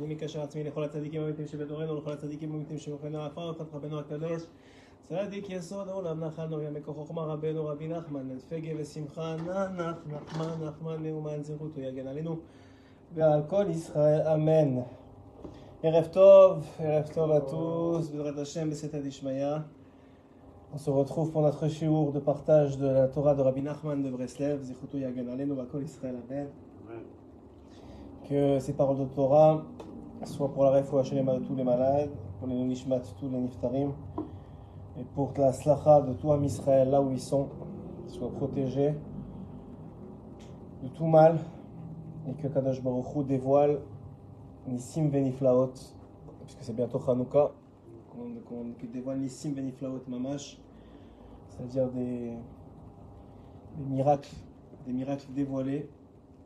אני מקשר עצמי לכל הצדיקים האמיתים שבדורנו ולכל הצדיקים האמיתים שמוכנו עפר ופת רבנו הקדוש צדיק יסוד העולם נחלנו ימי חוכמה רבנו רבי נחמן פגה ושמחה נח נחמן נחמן מאומן זכותו יגן עלינו ועל כל ישראל אמן ערב טוב, ערב טוב à tous, בעזרת השם בסייעתא דשמיא. On se retrouve pour notre shiur de partage de la Torah de Rabbi Nachman de Breslev, Zichutu Yagen Alenu, Bakol Israël Amen. Que ces paroles de Torah soient pour la refoua Shalema de tous les malades, pour les nishmat tous les niftarim, et pour la slacha de tout Am Israël là où ils sont, soient protégés de tout mal, et que Kadosh Baruch Hu dévoile Nissim Veniflaot, puisque c'est bientôt Hanouka, qu'on dévoile Nissim Veniflaot Mamash, c'est-à-dire des, des miracles, des miracles dévoilés,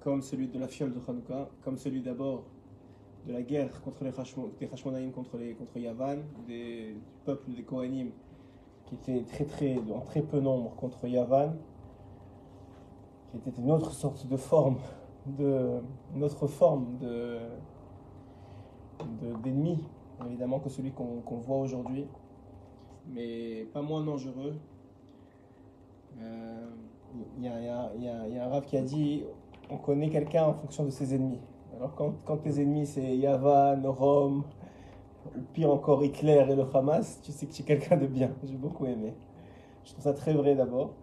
comme celui de la fiole de Hanouka, comme celui d'abord de la guerre contre les des Hashmonaïm contre, les, contre Yavan, des, du peuple des Kohanim qui était très, très, en très peu nombre contre Yavan, qui était une autre sorte de forme, de, une autre forme de, de- d'ennemi, évidemment, que celui qu'on voit aujourd'hui, mais pas moins dangereux. Euh, Il y, a- y a- y a un rave qui a dit on connaît quelqu'un en fonction de ses ennemis. Alors, quand, tes ennemis c'est Yavan, Rome, ou pire encore Hitler et le Hamas, tu sais que tu es quelqu'un de bien. J'ai beaucoup aimé. Je trouve ça très vrai d'abord,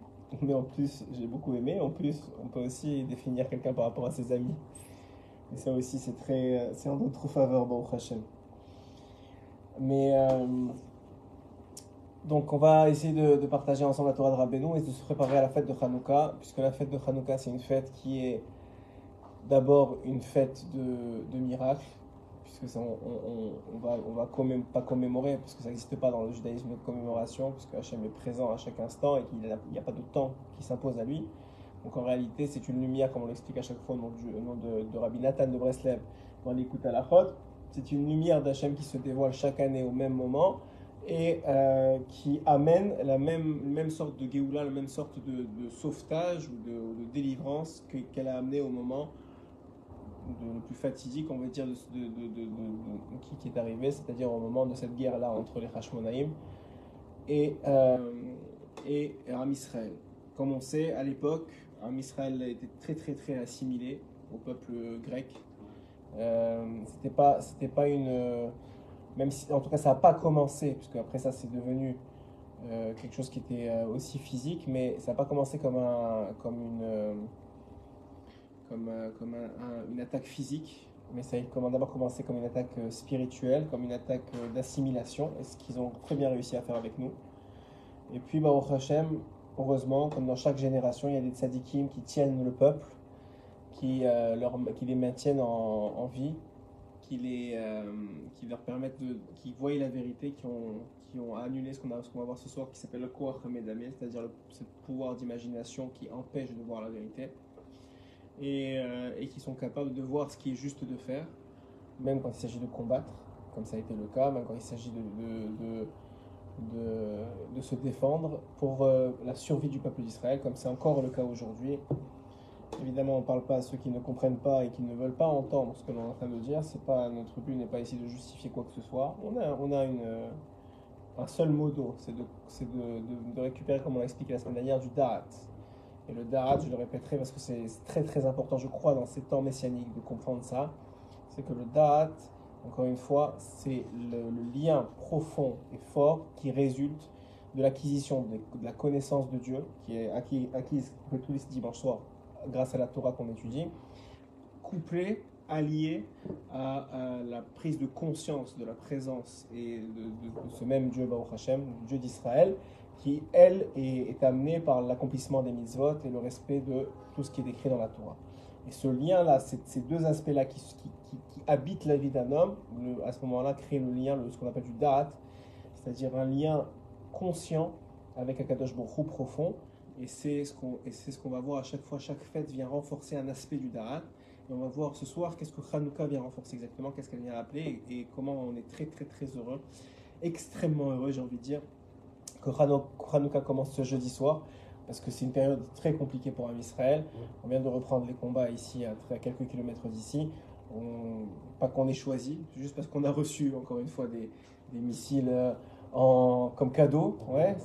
mais en plus, j'ai beaucoup aimé. En plus, on peut aussi définir quelqu'un par rapport à ses amis. Et ça aussi, c'est très, c'est en notre faveur, Baruch Hashem. Mais euh, donc, on va essayer de, de partager ensemble la Torah de Rabbeinu et de se préparer à la fête de Hanouka, puisque la fête de Hanouka, c'est une fête qui est d'abord une fête de, de miracles, puisque on, on, va, on va pas commémorer, parce que ça n'existe pas dans le judaïsme de commémoration, puisque Hachem est présent à chaque instant et qu'il n'y a, pas de temps qui s'impose à lui. Donc en réalité, c'est une lumière, comme on l'explique à chaque fois au nom, de, de Rabbi Nathan de Breslev dans l'écoute à la chôte. C'est une lumière d'Hachem qui se dévoile chaque année au même moment et euh, qui amène la même, même sorte de Géoula, la même sorte de, sauvetage ou de, délivrance que- qu'elle a amené au moment le plus fatidique, on va dire, de, qui, est arrivé, c'est-à-dire au moment de cette guerre-là entre les Hashmonaïm et, euh, et Am Israël. Comme on sait, à l'époque, Am Israël été très très très assimilé au peuple grec. Euh, c'était pas, c'était pas une, euh, même si, en tout cas, ça n'a pas commencé, puisque après ça, c'est devenu euh, quelque chose qui était euh, aussi physique, mais ça n'a pas commencé comme un, comme une, comme, euh, une attaque physique, mais ça a d'abord commencé comme une attaque euh, spirituelle, comme une attaque euh, d'assimilation, et ce qu'ils ont très bien réussi à faire avec nous. Et puis, Baruch Hashem, heureusement, comme dans chaque génération, il y a des tzadikim qui tiennent le peuple, qui, les maintiennent en, vie, qui, les, euh, qui leur permettent de. qui voient la vérité, qui ont, annulé ce qu'on va voir ce soir, qui s'appelle le Koach c'est-à-dire ce pouvoir d'imagination qui empêche de voir la vérité, et, euh, et qui sont capables de voir ce qui est juste de faire, même quand il s'agit de combattre, comme ça a été le cas, même quand il s'agit de, de, de, se défendre pour euh, la survie du peuple d'Israël, comme c'est encore le cas aujourd'hui. Évidemment, on ne parle pas à ceux qui ne comprennent pas et qui ne veulent pas entendre ce que l'on est en train de dire. C'est pas notre but n'est pas ici de justifier quoi que ce soit. On a, on a une, euh, un seul mot d'eau, c'est de, c'est de, de- de récupérer, comme on l'a expliqué la semaine dernière, du da'at. Et le da'at, je le répéterai parce que c'est très très important, je crois, dans ces temps messianiques de comprendre ça. C'est que le da'at, encore une fois, c'est le, lien profond et fort qui résulte de l'acquisition de, la connaissance de Dieu, qui est acquis- acquise tous les dimanches soirs grâce à la Torah qu'on étudie, couplé, allié à, la prise de conscience de la présence et de, ce même Dieu, Baruch Hashem, Dieu d'Israël, qui, elle, est, amenée par l'accomplissement des mitzvot et le respect de tout ce qui est décrit dans la Torah. Et ce lien-là, ces, deux aspects-là qui, habitent la vie d'un homme, à ce moment-là, créent le lien, le- ce qu'on appelle du da'at, c'est-à-dire un lien conscient avec un Kadosh profond, et c'est ce qu'on ce va voir à chaque fois. Chaque fête vient renforcer un aspect du Da'at. Et on va voir ce soir qu'est-ce que Hanouka vient renforcer exactement, qu'est-ce qu'elle vient rappeler et, et comment on est très très très heureux, extrêmement heureux, j'ai envie de dire, que Hano- Hanouka commence ce jeudi soir. Parce que c'est une période très compliquée pour un Israël. On vient de reprendre les combats ici, à, quelques kilomètres d'ici. pas qu'on ait choisi, juste parce qu'on a reçu, encore une fois, des, des missiles euh, en, comme cadeau. Ouais,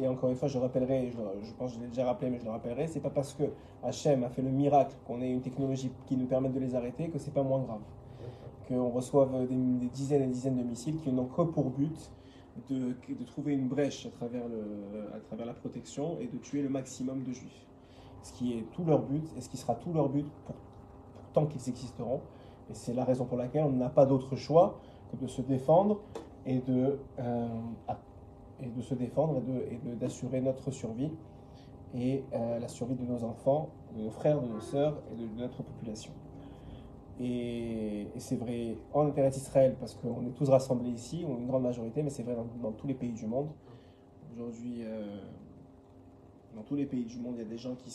et encore une fois, je rappellerai, je, pense que je l'ai déjà rappelé, mais je le rappellerai, c'est pas parce que Hachem a fait le miracle qu'on ait une technologie qui nous permette de les arrêter que c'est pas moins grave. Qu'on reçoive des, dizaines et des dizaines de missiles qui n'ont que pour but de, trouver une brèche à travers, la protection et de tuer le maximum de juifs. Ce qui est tout leur but et ce qui sera tout leur but pour, tant qu'ils existeront. Et c'est la raison pour laquelle on n'a pas d'autre choix que de se défendre et de, euh, se défendre et d'assurer notre survie et euh, la survie de nos enfants, de nos frères, de nos sœurs et de, notre population. Et, c'est vrai en intérêt d'Israël parce qu'on est tous rassemblés ici, on est une grande majorité, mais c'est vrai dans, tous les pays du monde. Aujourd'hui, euh, dans tous les pays du monde, il y a des gens qui,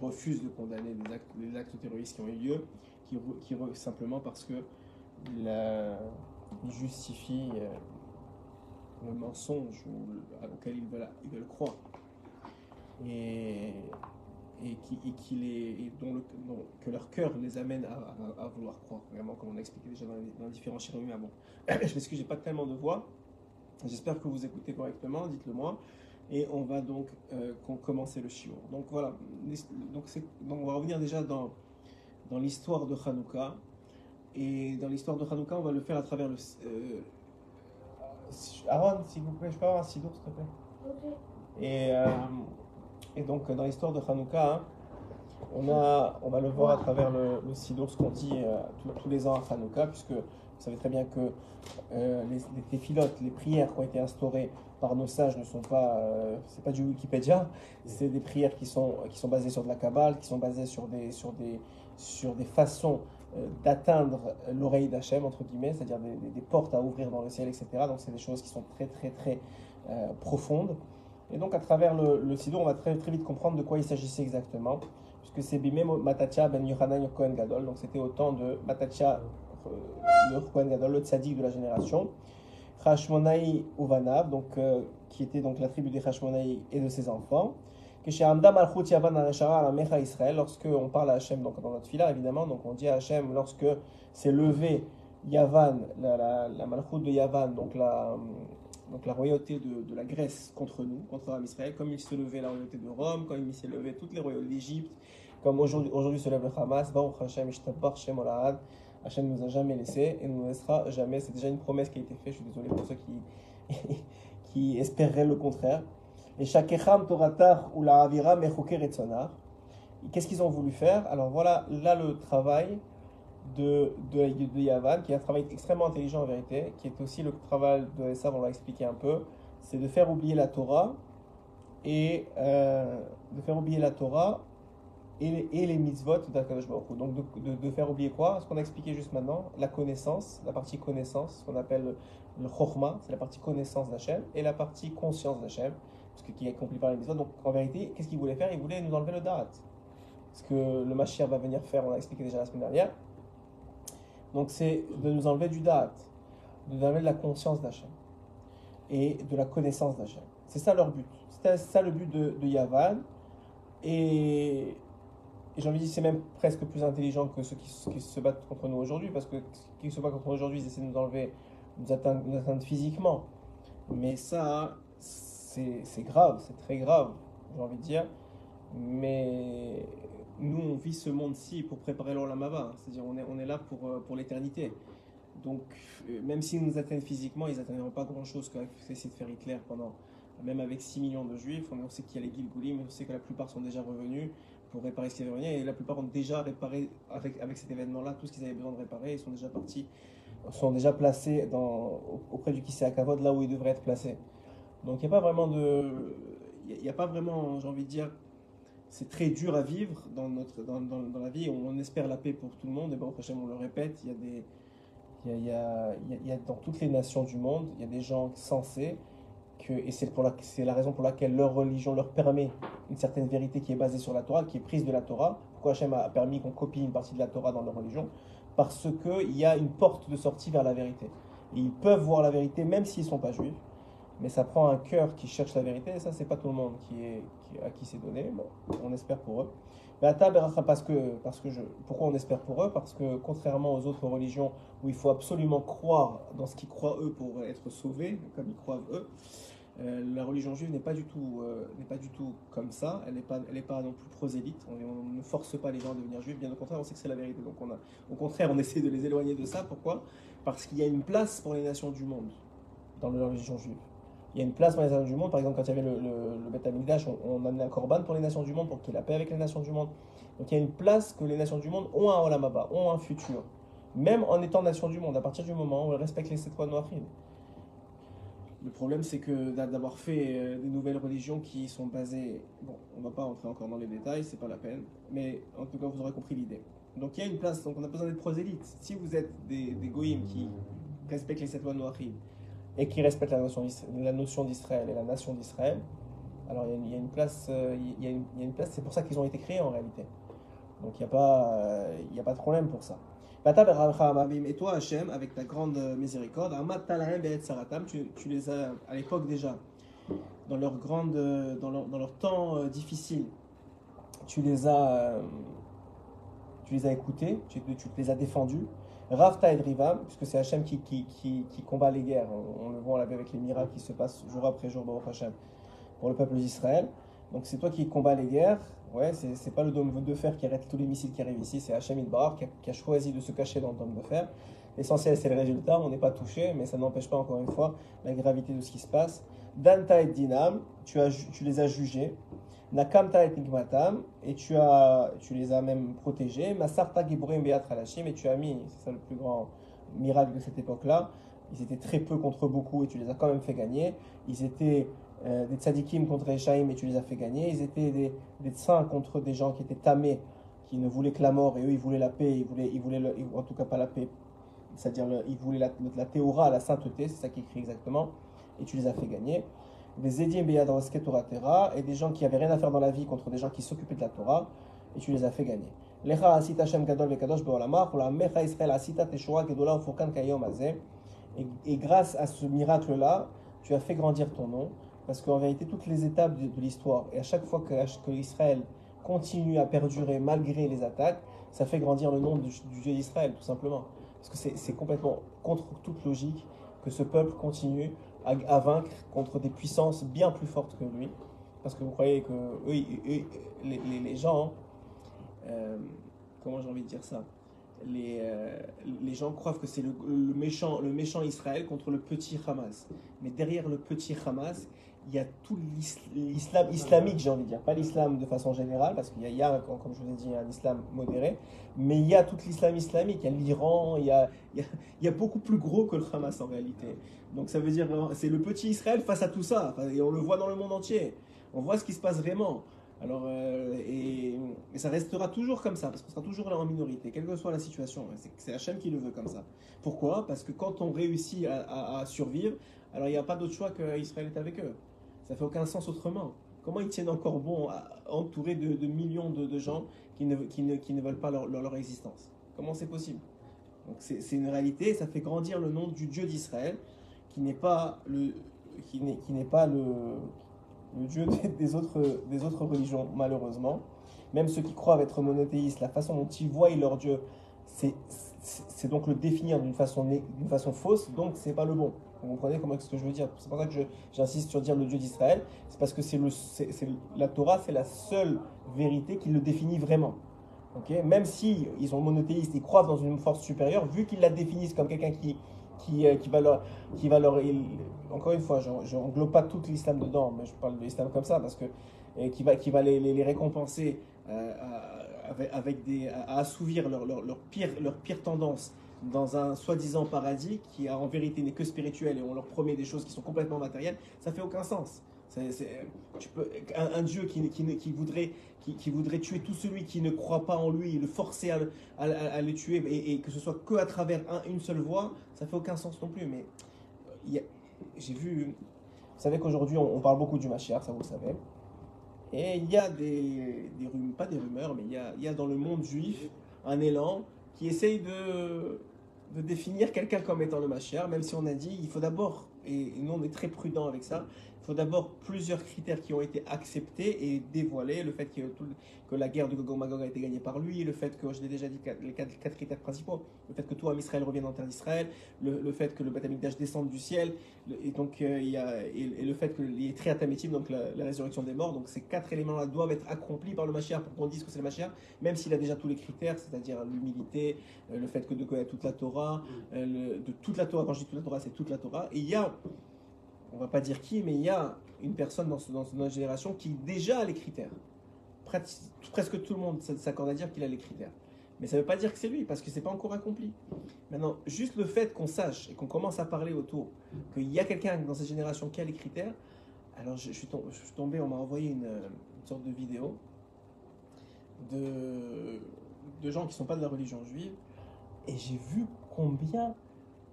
refusent de condamner les actes, terroristes qui ont eu lieu, qui, qui simplement parce que la, ils justifient euh, le mensonge auquel ils veulent, ils veulent croire. Et, et, qui, et, qui les, dont le, que leur cœur les amène à, à, vouloir croire, vraiment, comme on a expliqué déjà dans les, dans différents chiromis. bon, je m'excuse, j'ai pas tellement de voix. J'espère que vous écoutez correctement, dites-le moi. Et on va donc euh, commencer le shiur. Donc voilà, donc, donc on va revenir déjà dans, dans l'histoire de Hanouka. Et dans l'histoire de Hanouka, on va le faire à travers le. Euh, Aaron, s'il vous plaît, je peux avoir un sidour, s'il te plaît? Ok. Et, euh, et donc, dans l'histoire de Hanouka, hein, on, va le voir à travers le, le ce qu'on dit euh, tous les ans à Hanouka, puisque vous savez très bien que les, les filotes, les prières qui ont été instaurées par nos sages ne sont pas, c'est pas du Wikipédia, c'est des prières qui sont, qui sont basées sur de la Kabbale, qui sont basées sur des, sur des, sur des façons euh, d'atteindre l'oreille d'Hachem, entre guillemets, c'est-à-dire des, portes à ouvrir dans le ciel, etc. Donc c'est des choses qui sont très très très euh, profondes. Et donc à travers le, le on va très très vite comprendre de quoi il s'agissait exactement, puisque c'est Bimé Matatia ben Yohanan Kohen Gadol, donc c'était au temps de Matatia euh, le Gadol, le tzaddik de la génération. Hashmonaï Uvanav, donc, qui était donc la tribu des Hashmonaï et de ses enfants lorsque on parle à Hachem donc dans notre fila évidemment, donc on dit à Hachem lorsque c'est levé Yavan, la malchut de Yavan, donc la, donc la royauté de, la Grèce contre nous, contre Israël, comme il se levait la royauté de Rome, comme il s'est levé toutes les royautés d'Égypte, comme aujourd'hui, se lève le Hamas, Hashem, Hashem Hachem nous a jamais laissé et nous laissera jamais. C'est déjà une promesse qui a été faite. Je suis désolé pour ceux qui, qui espéreraient le contraire. Et Shakecham Toratar ou la Avira et Qu'est-ce qu'ils ont voulu faire? Alors voilà, là le travail de, de, de, Yavan, qui est un travail extrêmement intelligent en vérité, qui est aussi le travail de Esav, on l'a expliqué un peu, c'est de faire oublier la Torah et euh, de faire oublier la Torah et les, et les mitzvot d'Akadosh Donc de, de, faire oublier quoi? Ce qu'on a expliqué juste maintenant, la connaissance, la partie connaissance, ce qu'on appelle le, chorma, c'est la partie connaissance d'Hachem, et la partie conscience d'Hachem qui est accompli par les mitzvot. Donc en vérité, qu'est-ce qu'il voulait faire? Il voulait nous enlever le darat. Ce que le Mashiach va venir faire, on l'a expliqué déjà la semaine dernière. Donc c'est de nous enlever du darat, de nous enlever de la conscience d'Hachem et de la connaissance d'Hachem. C'est ça leur but. C'est ça le but de, Yavan. Et, j'ai envie de dire c'est même presque plus intelligent que ceux qui, se battent contre nous aujourd'hui, parce que ceux qui se battent contre nous aujourd'hui, ils essaient de nous enlever, nous atteindre, nous atteindre physiquement. Mais ça, c'est grave, c'est très grave, j'ai envie de dire. Mais nous, on vit ce monde-ci pour préparer l'Olamaba. C'est-à-dire, on est, on est là pour, euh, pour l'éternité. Donc, euh, même s'ils nous atteignent physiquement, ils n'atteindront pas grand-chose qu'a essayé de faire Hitler pendant, même avec 6 millions de juifs. On sait qu'il y a les Gilgoulim, on sait que la plupart sont déjà revenus pour réparer ce qui est revenu. Et la plupart ont déjà réparé, avec, avec cet événement-là, tout ce qu'ils avaient besoin de réparer. Ils sont déjà partis, sont déjà placés auprès du Kisei Kavod, là où ils devraient être placés. Donc il n'y a pas vraiment de. Il n'y a pas vraiment, j'ai envie de dire, c'est très dur à vivre dans, notre, dans, dans, la vie. On espère la paix pour tout le monde, et bon, on le répète, il y a des. Il dans toutes les nations du monde, il y a des gens sensés, que, et c'est, la, la raison pour laquelle leur religion leur permet une certaine vérité qui est basée sur la Torah, qui est prise de la Torah. Pourquoi Hachem a permis qu'on copie une partie de la Torah dans leur religion? Parce qu'il y a une porte de sortie vers la vérité. Ils peuvent voir la vérité même s'ils ne sont pas juifs mais ça prend un cœur qui cherche la vérité, et ça, c'est pas tout le monde qui est, à qui c'est donné. Bon, on espère pour eux. Parce que, parce que je, pourquoi on espère pour eux? Parce que contrairement aux autres religions où il faut absolument croire dans ce qu'ils croient eux pour être sauvés, comme ils croient eux, euh, la religion juive n'est pas du tout euh, pas du tout comme ça. Elle n'est pas pas non plus prosélyte. On, ne force pas les gens à devenir juifs. Bien au contraire, on sait que c'est la vérité. Donc on a, au contraire, on essaie de les éloigner de ça. Pourquoi? Parce qu'il y a une place pour les nations du monde dans la religion juive. Il y a une place pour les nations du monde. Par exemple, quand il y avait le, le, Beth on, on, amenait un korban pour les nations du monde pour qu'il y ait la paix avec les nations du monde. Donc il y a une place que les nations du monde ont un olamaba, ont un futur. Même en étant nations du monde, à partir du moment où elles respectent les sept lois noachides. Le problème, c'est que d'avoir fait euh, des nouvelles religions qui sont basées. Bon, on ne va pas entrer encore dans les détails, c'est pas la peine, mais en tout cas, vous aurez compris l'idée. Donc il y a une place, donc on a besoin d'être prosélytes. Si vous êtes des, des goïms qui respectent les sept lois noachides et qui respectent la notion, d'Israël et la nation d'Israël, alors il y, a une place, euh, il y a une, place, c'est pour ça qu'ils ont été créés en réalité. Donc il n'y a, pas, euh, il a pas de problème pour ça. Et toi, Hachem, avec ta grande miséricorde, tu, tu les as à l'époque déjà, dans leur, grande, dans leur, dans leur temps euh, difficile, tu les as, euh, tu les as écoutés, tu les as défendus. Rafta et Drivam, puisque c'est Hachem qui, qui, qui, combat les guerres, on, le voit avec les miracles qui se passent jour après jour, Hachem, pour le peuple d'Israël. Donc c'est toi qui combats les guerres, Ouais, c'est pas le dôme de fer qui arrête tous les missiles qui arrivent ici, c'est Hachem Idbar qui, qui, a choisi de se cacher dans le dôme de fer. L'essentiel, c'est le résultat, on n'est pas touché, mais ça n'empêche pas, encore une fois, la gravité de ce qui se passe. Danta et Dinam, tu, as, tu les as jugés. Nakamta et Nigmatam, et tu, as, tu les as même protégés. Masarta Giburim Beat Halashim, et tu as mis, c'est ça le plus grand miracle de cette époque-là, ils étaient très peu contre beaucoup et tu les as quand même fait gagner. Ils étaient euh, des tzadikim contre Eshaïm et tu les as fait gagner. Ils étaient des, des saints contre des gens qui étaient tamés, qui ne voulaient que la mort et eux ils voulaient la paix, ils voulaient, ils voulaient en tout cas pas la paix, c'est-à-dire ils voulaient la, la théora, la sainteté, c'est ça qui écrit exactement, et tu les as fait gagner. Des Edim Torah Terra et des gens qui avaient rien à faire dans la vie contre des gens qui s'occupaient de la Torah et tu les as fait gagner. Lecha asita Shem Gadol Vekadosh Beolamah, la Mecha asita Teshua Azeh. Et grâce à ce miracle-là, tu as fait grandir ton nom. Parce qu'en vérité, toutes les étapes de, l'histoire, et à chaque fois que Israël continue à perdurer malgré les attaques, ça fait grandir le nom du, Dieu d'Israël, tout simplement. Parce que c'est complètement contre toute logique que ce peuple continue à, vaincre contre des puissances bien plus fortes que lui. Parce que vous croyez que eux, les, gens, euh, comment j'ai envie de dire ça les, euh, gens croient que c'est le, méchant, le méchant Israël contre le petit Hamas. Mais derrière le petit Hamas, il y a tout l'islam islamique, j'ai envie de dire, pas l'islam de façon générale, parce qu'il y, a, comme je vous ai dit, un islam modéré, mais il y a tout l'islam islamique, il y a l'Iran, il y a, beaucoup plus gros que le Hamas en réalité. Donc ça veut dire, c'est le petit Israël face à tout ça, et on le voit dans le monde entier. On voit ce qui se passe vraiment. Alors, euh, et, ça restera toujours comme ça, parce qu'on sera toujours là en minorité, quelle que soit la situation. C'est Hachem qui le veut comme ça. Pourquoi? Parce que quand on réussit à, à survivre, alors il n'y a pas d'autre choix qu'Israël est avec eux. Ça fait aucun sens autrement. Comment ils tiennent encore bon, entourés de, millions de, gens qui ne, qui, ne, qui ne, veulent pas leur, leur, existence? Comment c'est possible? Donc c'est une réalité, ça fait grandir le nom du Dieu d'Israël, qui n'est pas le, qui n'est pas le, le Dieu des, autres, des autres religions, malheureusement. Même ceux qui croient être monothéistes, la façon dont ils voient leur Dieu, c'est donc le définir d'une façon, façon fausse, donc c'est pas le bon. Vous comprenez comment ce que je veux dire? C'est pour ça que j'insiste sur dire le Dieu d'Israël. C'est parce que c'est le, la Torah, c'est la seule vérité qui le définit vraiment. Okay Même si ils sont monothéistes, ils croient dans une force supérieure, vu qu'ils la définissent comme quelqu'un qui, qui, euh, qui, va leur, qui va leur, encore une fois, je n'englobe pas tout l'islam dedans, mais je parle de l'islam comme ça parce que qui va, qui va les, récompenser euh, avec, des, à assouvir leur, leur, leur, leur pire tendance dans un soi-disant paradis qui en vérité n'est que spirituel et on leur promet des choses qui sont complètement matérielles, ça fait aucun sens. tu peux, un, Dieu qui, voudrait, qui, voudrait tuer tout celui qui ne croit pas en lui le forcer à, le tuer et, que ce soit que à travers une seule voie, ça fait aucun sens non plus. Mais j'ai vu, vous savez qu'aujourd'hui on, parle beaucoup du Mashiach, ça vous le savez. Et il y a des, des rumeurs, pas des rumeurs, mais il y a, y a dans le monde juif un élan qui essaye de, de définir quelqu'un comme étant le Mashiach, même si on a dit il faut d'abord, et nous on est très prudent avec ça, il faut d'abord plusieurs critères qui ont été acceptés et dévoilés. Le fait que, tout- que la guerre de Gog Magog a été gagnée par lui, le fait que, je l'ai déjà dit, les quatre, quatre critères principaux, le fait que tout Am Israël revienne en terre d'Israël, le, le fait que le Beth Amikdash descende du ciel, le- et, donc, euh, il y a, et, et le fait qu'il y ait Triatamétim, donc la, la résurrection des morts. Donc ces quatre éléments-là doivent être accomplis par le Mashiach pour qu'on dise que c'est le Mashiach, même s'il a déjà tous les critères, c'est-à-dire l'humilité, euh, le fait que de connaître toute la Torah, euh, le- de toute la Torah, quand je dis toute la Torah, c'est toute la Torah. Et il y a, on va pas dire qui, mais il y a une personne dans, ce- dans notre génération qui déjà a les critères. Presque tout le monde s'accorde à dire qu'il a les critères. Mais ça ne veut pas dire que c'est lui, parce que c'est pas encore accompli. Maintenant, juste le fait qu'on sache et qu'on commence à parler autour qu'il y a quelqu'un dans cette génération qui a les critères, alors je, suis, tombé, on m'a envoyé une, une sorte de vidéo de, de gens qui ne sont pas de la religion juive, et j'ai vu combien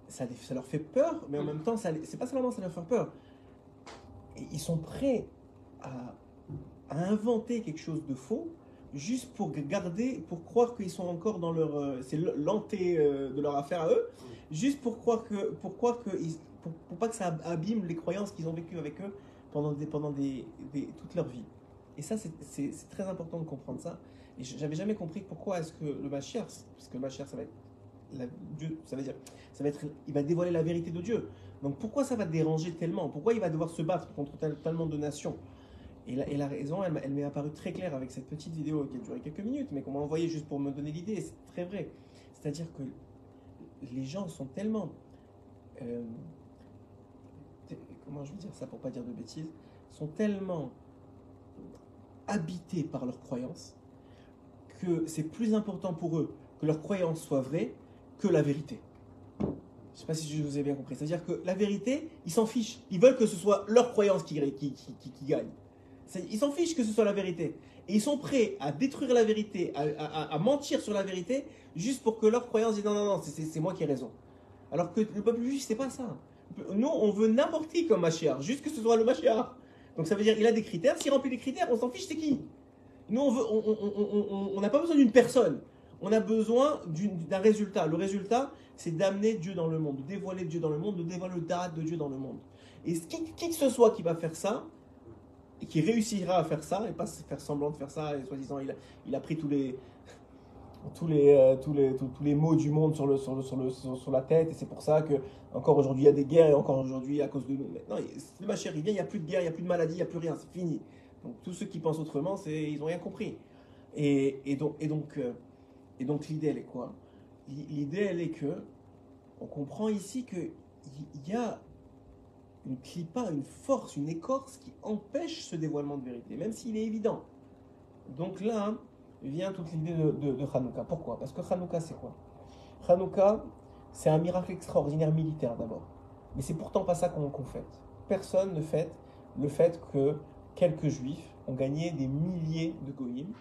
ça, leur fait peur, mais en même temps, ça c'est pas seulement ça leur fait peur. Et ils sont prêts à, à inventer quelque chose de faux juste pour garder, pour croire qu'ils sont encore dans leur, euh, c'est l'anté euh, de leur affaire à eux, juste pour croire que, pour croire que, pour, pour pas que ça abîme les croyances qu'ils ont vécues avec eux pendant des, pendant des, des- toute leur vie. Et ça, c'est- c'est c'est très important de comprendre ça. Et je- j'avais jamais compris pourquoi est-ce que le Mashiach, parce que le Mashiach, ça va être Dieu, ça veut dire, ça va être, il va dévoiler la vérité de Dieu. Donc pourquoi ça va déranger tellement? Pourquoi il va devoir se battre contre tel- tellement de nations? Et la, raison, elle, m'est apparue très claire avec cette petite vidéo qui a duré quelques minutes, mais qu'on m'a envoyée juste pour me donner l'idée. C'est très vrai. C'est-à-dire que les gens sont tellement. euh, comment je vais dire ça pour pas dire de bêtises? Sont tellement habités par leurs croyances que c'est plus important pour eux que leurs croyances soient vraies que la vérité. Je ne sais pas si je vous ai bien compris. C'est-à-dire que la vérité, ils s'en fichent. Ils veulent que ce soit leur croyance qui, gagne. Ils s'en fichent que ce soit la vérité. Et ils sont prêts à détruire la vérité, à, mentir sur la vérité, juste pour que leur croyance dise non, non, non, c'est- moi qui ai raison. Alors que le peuple juif, c'est pas ça. Nous, on veut n'importe qui comme Mashiach, juste que ce soit le Mashiach. Donc ça veut dire il a des critères, s'il remplit les critères, on s'en fiche, c'est qui? Nous, on veut, on- on- n'a pas besoin d'une personne. On a besoin d'un résultat. Le résultat, c'est d'amener Dieu dans le monde, de dévoiler Dieu dans le monde, de dévoiler le date de Dieu dans le monde. Et qui, que ce soit qui va faire ça, et qui réussira à faire ça, et pas faire semblant de faire ça, et soi-disant, il a, pris tous les, tous les, euh, tous les, tous, les maux du monde sur, le, sur, le, sur, le, sur, la tête, et c'est pour ça que encore aujourd'hui il y a des guerres, et encore aujourd'hui à cause de nous. Non, le machin, il n'y a plus de guerre, il n'y a plus de maladie, il n'y a plus rien, c'est fini. Donc tous ceux qui pensent autrement, ils n'ont rien compris. Et, et donc, et donc, euh, et donc l'idée, elle est quoi? L'idée, elle est que on comprend ici que il y a une clipa, une force, une écorce qui empêche ce dévoilement de vérité, même s'il est évident. Donc là vient toute l'idée de, de, Hanouka. Pourquoi? Parce que Hanouka, c'est quoi? Hanouka, c'est un miracle extraordinaire militaire d'abord. Mais c'est pourtant pas ça qu'on qu'on fête. Personne ne fête le fait que quelques juifs ont gagné des milliers de goïms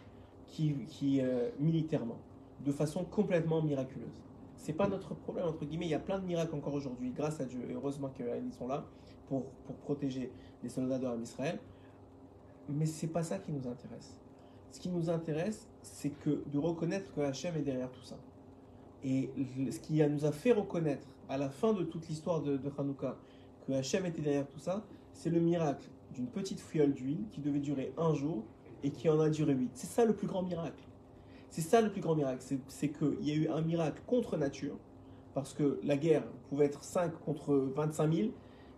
qui, qui, euh, militairement, de façon complètement miraculeuse. C'est pas notre problème, entre guillemets. Il y a plein de miracles encore aujourd'hui, grâce à Dieu. Et heureusement qu'ils sont là pour, pour protéger les soldats de Israël. Mais c'est pas ça qui nous intéresse. Ce qui nous intéresse, c'est que de reconnaître que Hachem est derrière tout ça. Et ce qui nous a fait reconnaître à la fin de toute l'histoire de, de Hanouka que Hachem était derrière tout ça, c'est le miracle d'une petite fiole d'huile qui devait durer un jour et qui en a duré huit. C'est ça le plus grand miracle. C'est ça le plus grand miracle. C'est- qu'il y a eu un miracle contre nature, parce que la guerre pouvait être 5 contre 25 000,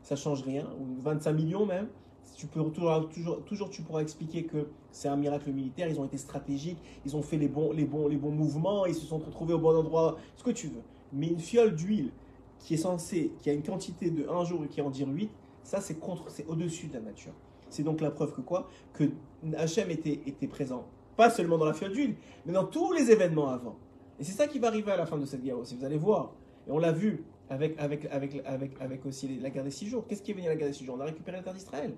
ça change rien, ou 25 millions même. Tu peux toujours, toujours, tu pourras expliquer que c'est un miracle militaire, ils ont été stratégiques, ils ont fait les bons, les bons, les bons mouvements, ils se sont retrouvés au bon endroit, ce que tu veux. Mais une fiole d'huile qui est censée, qui a une quantité de un jour et qui en dire 8, ça c'est contre, c'est au-dessus de la nature. C'est donc la preuve que quoi? Que Hachem était, était présent, pas seulement dans la fiole d'huile, mais dans tous les événements avant. Et c'est ça qui va arriver à la fin de cette guerre aussi, vous allez voir. Et on l'a vu avec, avec, avec, avec, avec aussi la guerre des six jours. Qu'est-ce qui est venu à la guerre des six jours? On a récupéré la terre d'Israël.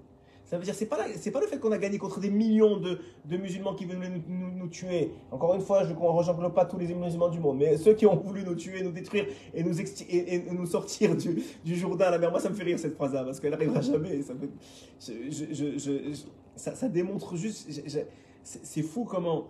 Ça veut dire, c'est pas, pas le fait qu'on a gagné contre des millions de, de musulmans qui veulent nous, nous- tuer. Encore une fois, je ne pas tous les musulmans du monde, mais ceux qui ont voulu nous tuer, nous détruire et nous, et, nous sortir du, du Jourdain à la mer. Moi, ça me fait rire cette phrase-là, parce qu'elle n'arrivera jamais. Ça, ça démontre juste. C'est fou comment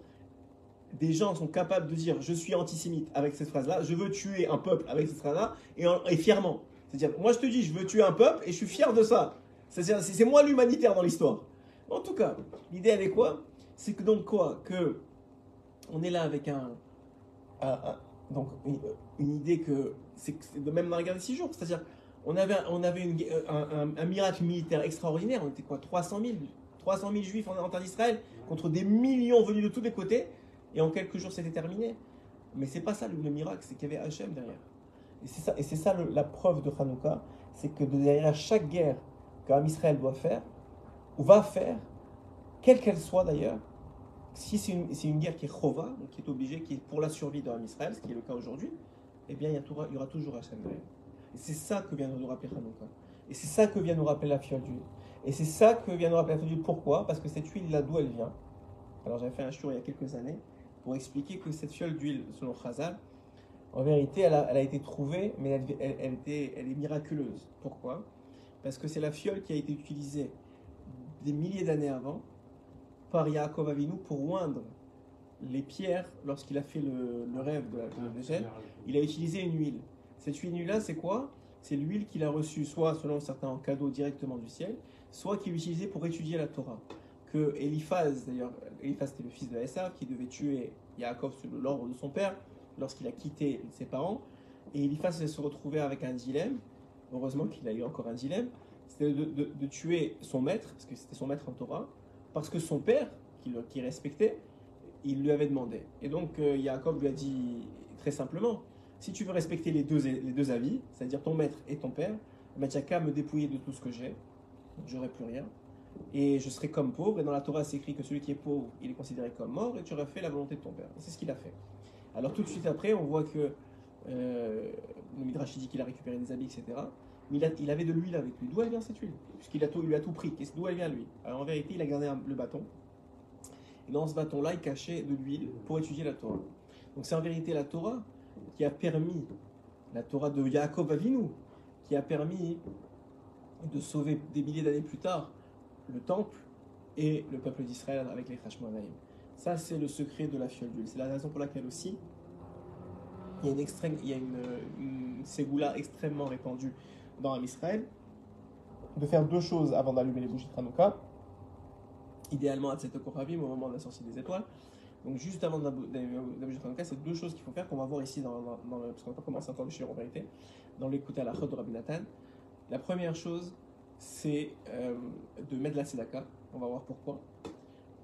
des gens sont capables de dire je suis antisémite avec cette phrase-là, je veux tuer un peuple avec cette phrase-là, et, et fièrement. C'est-à-dire, moi je te dis, je veux tuer un peuple et je suis fier de ça. C'est-à-dire, c'est moi l'humanitaire dans l'histoire. En tout cas, l'idée, elle est quoi? C'est que donc quoi? Que on est là avec un, donc une, idée que c'est de même dans la guerre des six jours. C'est-à-dire, on avait, on avait un, miracle militaire extraordinaire. On était quoi? 300 000 300 000 juifs en, en terre contre des millions venus de tous les côtés. Et en quelques jours, c'était terminé. Mais c'est pas ça le, miracle, c'est qu'il y avait Hachem derrière. Et c'est ça, et c'est ça la preuve de Hanouka, c'est que derrière chaque guerre qu'un Israël doit faire, ou va faire, quelle qu'elle soit d'ailleurs, si c'est une, guerre qui est chova, qui est obligée, qui est pour la survie d'un Israël, ce qui est le cas aujourd'hui, eh bien il y, aura, toujours Hachem derrière. Et c'est ça que vient nous rappeler Hanouka. Et c'est ça que vient nous rappeler la fiole d'huile. Et c'est ça que vient nous rappeler la fiole d'huile. Pourquoi? Parce que cette huile-là, d'où elle vient? Alors j'avais fait un show il y a quelques années pour expliquer que cette fiole d'huile, selon Khazal, en vérité, elle a, été trouvée, mais elle, était, elle est miraculeuse. Pourquoi? Parce que c'est la fiole qui a été utilisée des milliers d'années avant par Yaakov Avinu pour oindre les pierres lorsqu'il a fait le, rêve de la, de Il a utilisé une huile. Cette huile-là, c'est quoi? C'est l'huile qu'il a reçue, soit selon certains en cadeau directement du ciel, soit qu'il utilisait pour étudier la Torah. Que Eliphaz, d'ailleurs, Eliphaz c'était le fils de Esav qui devait tuer Yaakov sur l'ordre de son père lorsqu'il a quitté ses parents. Et Eliphaz se retrouvait avec un dilemme. Heureusement qu'il a eu encore un dilemme. C'était de, tuer son maître, parce que c'était son maître en Torah, parce que son père, qu'il respectait, il lui avait demandé. Et donc euh, Yaakov lui a dit très simplement si tu veux respecter les deux, avis, c'est-à-dire ton maître et ton père, tu n'as qu'à me dépouiller de tout ce que j'ai, j'aurai plus rien et je serai comme pauvre. Et dans la Torah, c'est écrit que celui qui est pauvre, il est considéré comme mort, et tu aurais fait la volonté de ton père. c'est ce qu'il a fait. Alors tout de suite après, on voit que euh, le Midrash dit qu'il a récupéré des habits, etc. Mais il, avait de l'huile avec lui. D'où elle vient cette huile? Puisqu'il a tout, lui a tout pris. D'où elle vient lui? Alors en vérité, il a gardé le bâton. Et dans ce bâton-là, il cachait de l'huile pour étudier la Torah. Donc c'est en vérité la Torah qui a permis, la Torah de Yaakov Avinu, qui a permis de sauver des milliers d'années plus tard le temple et le peuple d'Israël avec les Hashmonaïm. Ça, c'est le secret de la fiole d'huile. C'est la raison pour laquelle aussi il y a une, extrême, il y a une, ségoula extrêmement répandue dans Israël de faire deux choses avant d'allumer les bougies de Hanouka. Idéalement, à Koravim, au moment de la sortie des étoiles. Donc, juste avant d'allumer la bougie de Hanouka, c'est deux choses qu'il faut faire qu'on va voir ici, dans, parce qu'on va pas commencer encore le shir en vérité, dans l'écoute à la de Rabbi Nathan. La première chose, c'est euh, de mettre la tzedaka. On va voir pourquoi.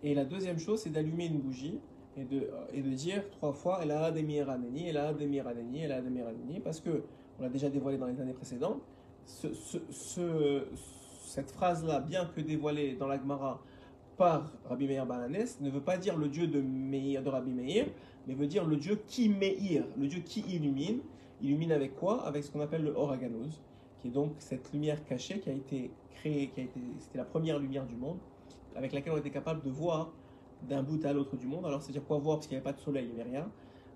Et la deuxième chose, c'est d'allumer une bougie et de, de dire trois fois Elle a des et elle a des elle a des parce que on l'a déjà dévoilé dans les années précédentes. Ce, cette phrase-là, bien que dévoilée dans la Gemara par Rabbi Meir Bananes, ne veut pas dire le Dieu de Meir, de Rabbi Meir, mais veut dire le Dieu qui Meir, le Dieu qui illumine. Illumine avec quoi? Avec ce qu'on appelle le Oraganos qui est donc cette lumière cachée qui a été créée, qui a été, c'était la première lumière du monde, avec laquelle on était capable de voir d'un bout à l'autre du monde. Alors, c'est-à-dire quoi voir? Parce qu'il n'y avait pas de soleil, il n'y avait rien.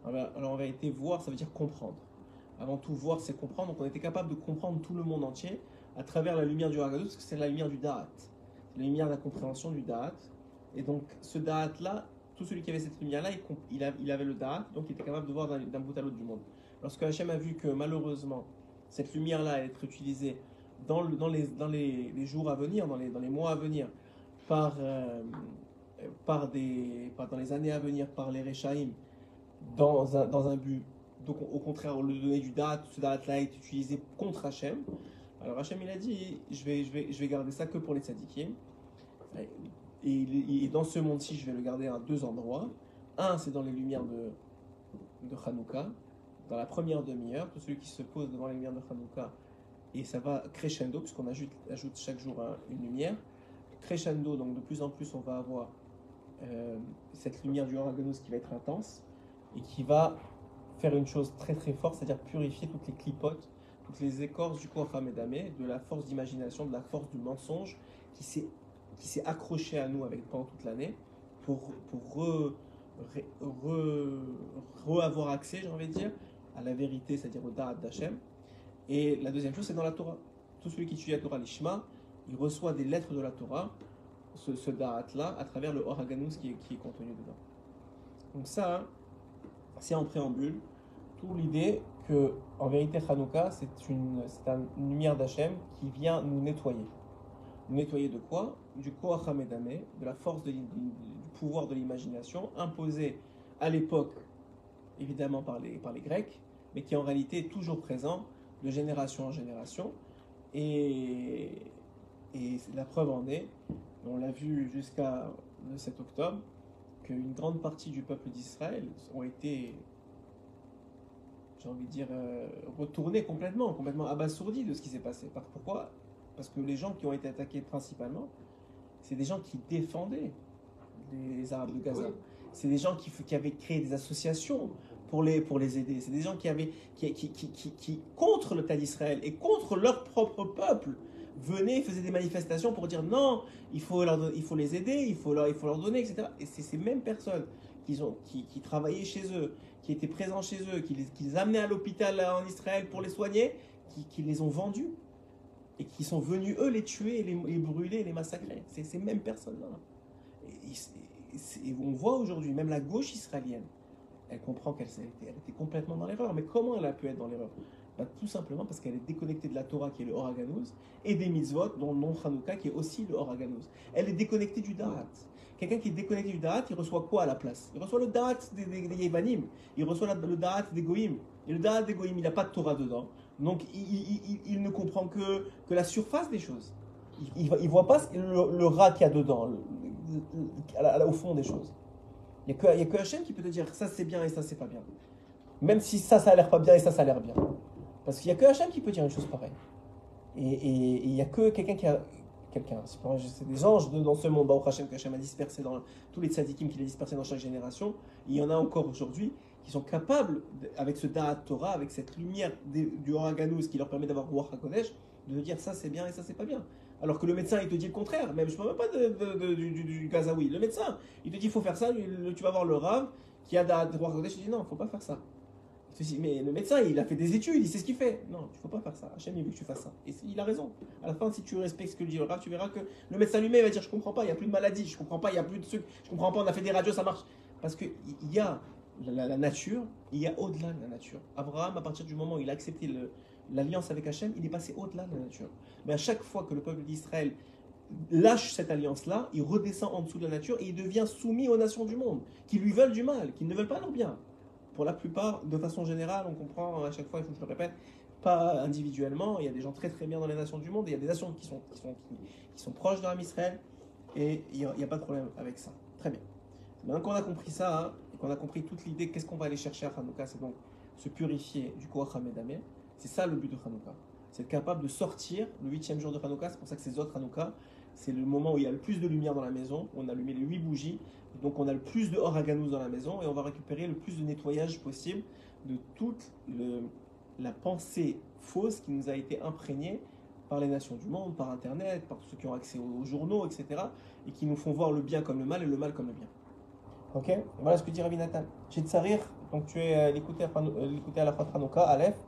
Alors, en vérité, voir, ça veut dire comprendre. Avant tout, voir, c'est comprendre. Donc, on était capable de comprendre tout le monde entier à travers la lumière du Ragadut, parce que c'est la lumière du Da'at. la lumière de la compréhension du Da'at. Et donc, ce Da'at-là, tout celui qui avait cette lumière-là, il, avait le Da'at, donc il était capable de voir d'un bout à l'autre du monde. Lorsque Hachem a vu que malheureusement, cette lumière-là être utilisée dans, le, dans, les, jours à venir, dans les, mois à venir, par, euh, des, dans les années à venir, par les Rechaim, dans un, but. Donc, au contraire, on lui donnait du date, ce date-là est utilisé contre Hachem. Alors, Hachem, il a dit je vais, garder ça que pour les tzadikim. Et, et, dans ce monde-ci, je vais le garder à deux endroits. Un, c'est dans les lumières de, de Hanouka, dans la première demi-heure, tout celui qui se pose devant la lumière de Hanouka, et ça va crescendo, puisqu'on ajoute, chaque jour une lumière. Crescendo, donc de plus en plus, on va avoir euh, cette lumière du Oragonus qui va être intense, et qui va faire une chose très très forte, c'est-à-dire purifier toutes les clipotes, toutes les écorces du corps Hamedame, de la force d'imagination, de la force du mensonge qui s'est qui s'est accroché à nous avec pendant toute l'année pour, pour re, re, avoir accès, j'ai envie de dire, à la vérité, c'est-à-dire au Da'at d'Hachem. Et la deuxième chose, c'est dans la Torah. Tout celui qui étudie la Torah, l'Ishma, il reçoit des lettres de la Torah, ce, ce Da'at-là, à travers le Horaganus qui est, contenu dedans. Donc ça, c'est en préambule, tout l'idée que, en vérité, Hanouka, c'est une, une lumière d'Hachem qui vient nous nettoyer. nettoyer de quoi? Du Koach de la force du pouvoir de l'imagination, imposé à l'époque, évidemment par les, par les Grecs, mais qui en réalité est toujours présent de génération en génération. Et, et la preuve en est, on l'a vu jusqu'à le 7 octobre, qu'une grande partie du peuple d'Israël ont été, j'ai envie de dire, euh, retournés complètement, complètement abasourdis de ce qui s'est passé. Pourquoi? Parce que les gens qui ont été attaqués principalement, c'est des gens qui défendaient les Arabes de Gaza. Oui. C'est des gens qui avaient créé des associations pour les, pour les aider. C'est des gens qui avaient, qui, qui, qui, qui, contre l'État d'Israël et contre leur propre peuple, venaient, faisaient des manifestations pour dire non, il faut, leur, il faut les aider, il faut leur, il faut leur donner, etc. Et c'est ces mêmes personnes qui, ont, qui, travaillaient chez eux, qui étaient présents chez eux, qui les, qui les amenaient à l'hôpital en Israël pour les soigner, qui, qui les ont vendus et qui sont venus, eux, les tuer, les, brûler, les massacrer. C'est ces mêmes personnes-là. Et on voit aujourd'hui, même la gauche israélienne, elle comprend qu'elle s'est- elle était complètement dans l'erreur. Mais comment elle a pu être dans l'erreur Ben, Tout simplement parce qu'elle est déconnectée de la Torah, qui est le Horaganouz, et des mitzvot, dont le nom Hanouka, qui est aussi le Horaganouz. Elle est déconnectée du Da'at. Quelqu'un qui est déconnecté du Da'at, il reçoit quoi à la place? Il reçoit le Da'at des, des, il reçoit le Da'at des Goïm. Et le Da'at des Goïm, il n'a pas de Torah dedans. Donc il, il- ne comprend que, la surface des choses. Il ne voit pas le, rat qu'il y a dedans, au fond des choses. Il n'y a, a que Hachem qui peut te dire ça c'est bien et ça c'est pas bien. Même si ça ça a l'air pas bien et ça ça a l'air bien. Parce qu'il n'y a que Hachem qui peut dire une chose pareille. Et, il n'y a que quelqu'un qui a. Quelqu'un, c'est des anges dans ce monde, Baruch Hashem, que Hachem a dispersé dans tous les tzadikim qu'il a dispersé dans chaque génération. Il y en a encore aujourd'hui qui sont capables, avec ce Da'at Torah, avec cette lumière du Horaganouz qui leur permet d'avoir Ruach HaKodesh, de dire ça c'est bien et ça c'est pas bien. Alors que le médecin il te dit le contraire, même je parle même pas de, du, Gazaoui. Le médecin il te dit il faut faire ça, tu vas voir le Rav qui a Ruach HaKodesh, il dit non, faut pas faire ça. Il te dit, mais le médecin il a fait des études, il sait ce qu'il fait. Non, il faut pas faire ça. Hachem il veut que tu fasses ça. Et il a raison. À la fin, si tu respectes ce que dit le Rav, tu verras que le médecin lui-même va dire je comprends pas, il n'y a plus de maladie, je comprends pas, il y a plus de trucs, je comprends pas, on a fait des radios, ça marche. Parce qu'il y a la, la- la nature, il y a au-delà de la nature. Abraham, à partir du moment où il a accepté le- l'alliance avec Hachem, il est passé au-delà de la nature. Mais à chaque fois que le peuple d'Israël lâche cette alliance-là, il redescend en dessous de la nature et il devient soumis aux nations du monde, qui lui veulent du mal, qui ne veulent pas leur bien. Pour la plupart, de façon générale, on comprend à chaque fois, il faut que je le répète, pas individuellement, il y a des gens très très bien dans les nations du monde, il y a des nations qui sont, qui sont, qui, sont proches de l'âme Israël, et il n'y a, pas de problème avec ça. Très bien. Maintenant qu'on a compris ça, hein, et qu'on a compris toute l'idée, qu'est-ce qu'on va aller chercher à Hanouka C'est donc se purifier du Koach. C'est ça le but de Hanouka. C'est être capable de sortir le huitième jour de Hanouka. C'est pour ça que ces autres Hanouka, c'est le moment où il y a le plus de lumière dans la maison. On a allumé les huit bougies. Donc on a le plus de Horaganouz dans la maison et on va récupérer le plus de nettoyage possible de toute la pensée fausse qui nous a été imprégnée par les nations du monde, par Internet, par ceux qui ont accès aux, aux journaux, etc. et qui nous font voir le bien comme le mal et le mal comme le bien. Ok? Voilà ce que dit Rabbi Nathan. Donc tu es euh, l'écouté euh, à la Hanouka, Aleph.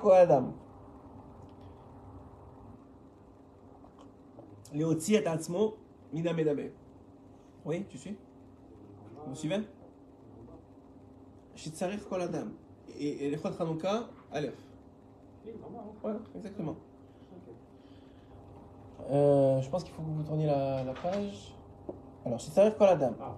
Quoi Adam? Léotzi et Atzmo, Mina Medabe. Oui, tu suis Vous me suivez. Voilà, exactement. Ok. Euh, je pense qu'il faut que vous tourniez la, la page. Alors, Ah.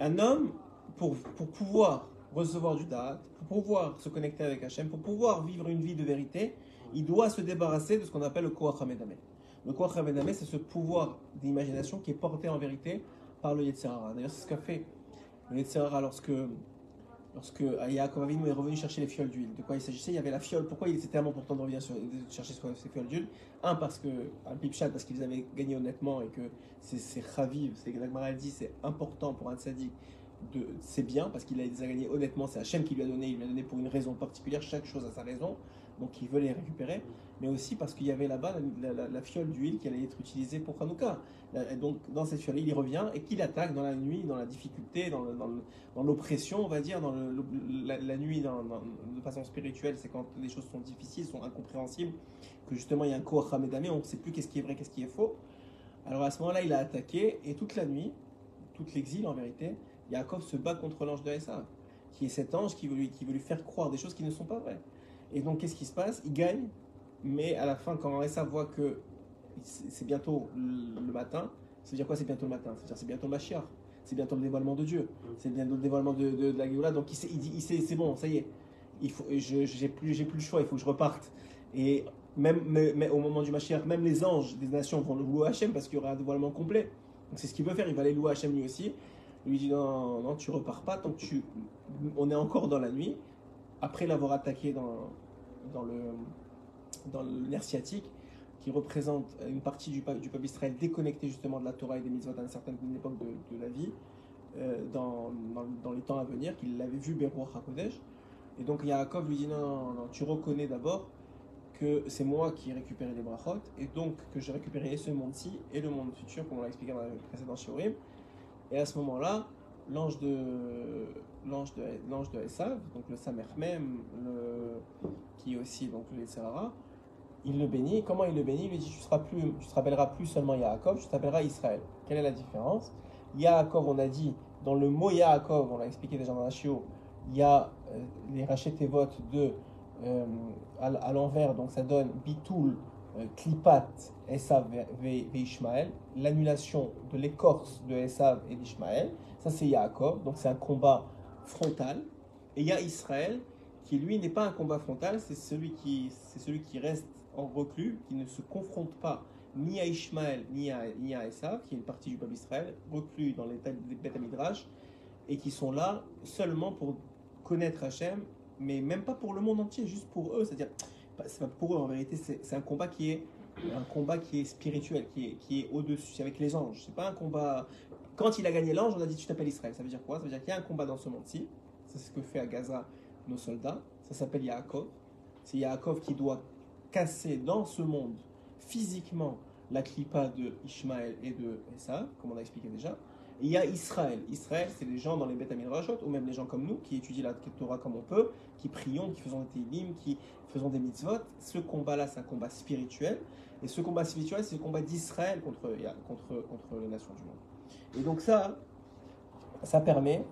Un homme, pour, pour pouvoir recevoir du Da'at, pour pouvoir se connecter avec Hachem, pour pouvoir vivre une vie de vérité, il doit se débarrasser de ce qu'on appelle le Koach HaMedameh. Le Koach HaMedameh, c'est ce pouvoir d'imagination qui est porté en vérité par le Yetzirara. D'ailleurs, c'est ce qu'a fait le Yetzirara lorsque, lorsque Yaakov Avinu est revenu chercher les fioles d'huile. De quoi il s'agissait? Il y avait la fiole. Pourquoi il était tellement important de revenir chercher ces fioles d'huile? Un, parce que, un pipchat, parce qu'ils avaient gagné honnêtement et que c'est chaviv, c'est elle dit, c'est important pour un tzaddik de c'est bien parce qu'il les a gagnés honnêtement, c'est Hachem qui lui a donné, il lui a donné pour une raison particulière, chaque chose a sa raison, donc il veut les récupérer, mais aussi parce qu'il y avait là-bas la, fiole d'huile qui allait être utilisée pour Hanouka. Donc dans cette fiole, il revient et qu'il attaque dans la nuit, dans la difficulté, dans l'oppression, on va dire, dans la, nuit de façon spirituelle, c'est quand les choses sont difficiles, sont incompréhensibles, que justement il y a un Koach on ne sait plus qu'est-ce qui est vrai, qu'est-ce qui est faux. Alors à ce moment-là, il a attaqué et toute la nuit, tout l'exil en vérité, Yaakov se bat contre l'ange de Esav, qui est cet ange qui veut, lui, qui veut lui faire croire des choses qui ne sont pas vraies. Et donc, qu'est-ce qui se passe? Il gagne, mais à la fin, quand Esav voit que c'est bientôt le matin. Ça veut dire quoi c'est bientôt le matin? Ça veut dire c'est bientôt. C'est bientôt le dévoilement de Dieu. C'est bientôt le dévoilement de, de, la Géoula. Donc il, dit, c'est bon, ça y est. Il faut, je j'ai plus, plus le choix. Il faut que je reparte. Et même, mais, mais au moment du Mashiach, même les anges des nations vont le louer Hachem parce qu'il y aura un dévoilement complet. Donc c'est ce qu'il veut faire. Il va aller louer Hachem lui aussi. Il lui dit non, non, tu repars pas tant que tu. On est encore dans la nuit. Après l'avoir attaqué dans, dans le dans le nerf sciatique, qui représente une partie du, du peuple d'Israël déconnecté justement de la Torah et des mitzvot à une certaine époque de, de la vie, euh, dans, dans, les temps à venir, qu'il l'avait vu Beruach HaKodesh. Et donc Yaakov lui dit non, non, non, tu reconnais d'abord que c'est moi qui ai récupéré les brachot, et donc que j'ai récupéré ce monde-ci et le monde futur, comme on l'a expliqué dans le précédent Shiurim. Et à ce moment-là, l'ange de l'ange de l'ange de Esav, donc le Samer même, qui est aussi donc le Serara, il le bénit. Comment il le bénit? Il lui dit tu seras plus, tu te rappelleras plus seulement Yaakov, tu t'appelleras Israël. Quelle est la différence? Yaakov, on a dit dans le mot Yaakov, on l'a expliqué déjà dans la Shio, il y a euh, les rachetevot de euh, à, à l'envers, donc ça donne Bitoul, Klipat, Esav et Ishmael, l'annulation de l'écorce de Esav et d'Ishmael. Ça c'est Yaakov, donc c'est un combat frontal. Et il y a Israël qui lui n'est pas un combat frontal, c'est celui qui celui qui reste en reclus, qui ne se confronte pas ni à Ishmaël ni à, ni à Esav, qui est une partie du peuple d'Israël, reclus dans les Beth Midrash, et qui sont là seulement pour connaître Hachem, mais même pas pour le monde entier, juste pour eux. C'est-à-dire, c'est pour eux en vérité, c'est un combat qui est un combat qui est spirituel, qui est, qui est au-dessus, avec les anges. C'est pas un combat. Quand il a gagné l'ange, on a dit tu t'appelles Israël. Ça veut dire quoi? Ça veut dire qu'il y a un combat dans ce monde-ci. C'est ce que fait à Gaza nos soldats. Ça s'appelle Yaakov. C'est Yaakov qui doit casser dans ce monde physiquement la clipa de Ishmaël et de Esav, comme on a expliqué déjà. Il y a Israël. Israël, c'est les gens dans les Beth Midrashot, ou même les gens comme nous, qui étudient la Torah comme on peut, qui prions, qui faisons des télim, qui faisons des mitzvot. Ce combat-là, c'est un combat spirituel. Et ce combat spirituel, c'est le combat d'Israël contre, les nations du monde. Et donc ça, ça permet.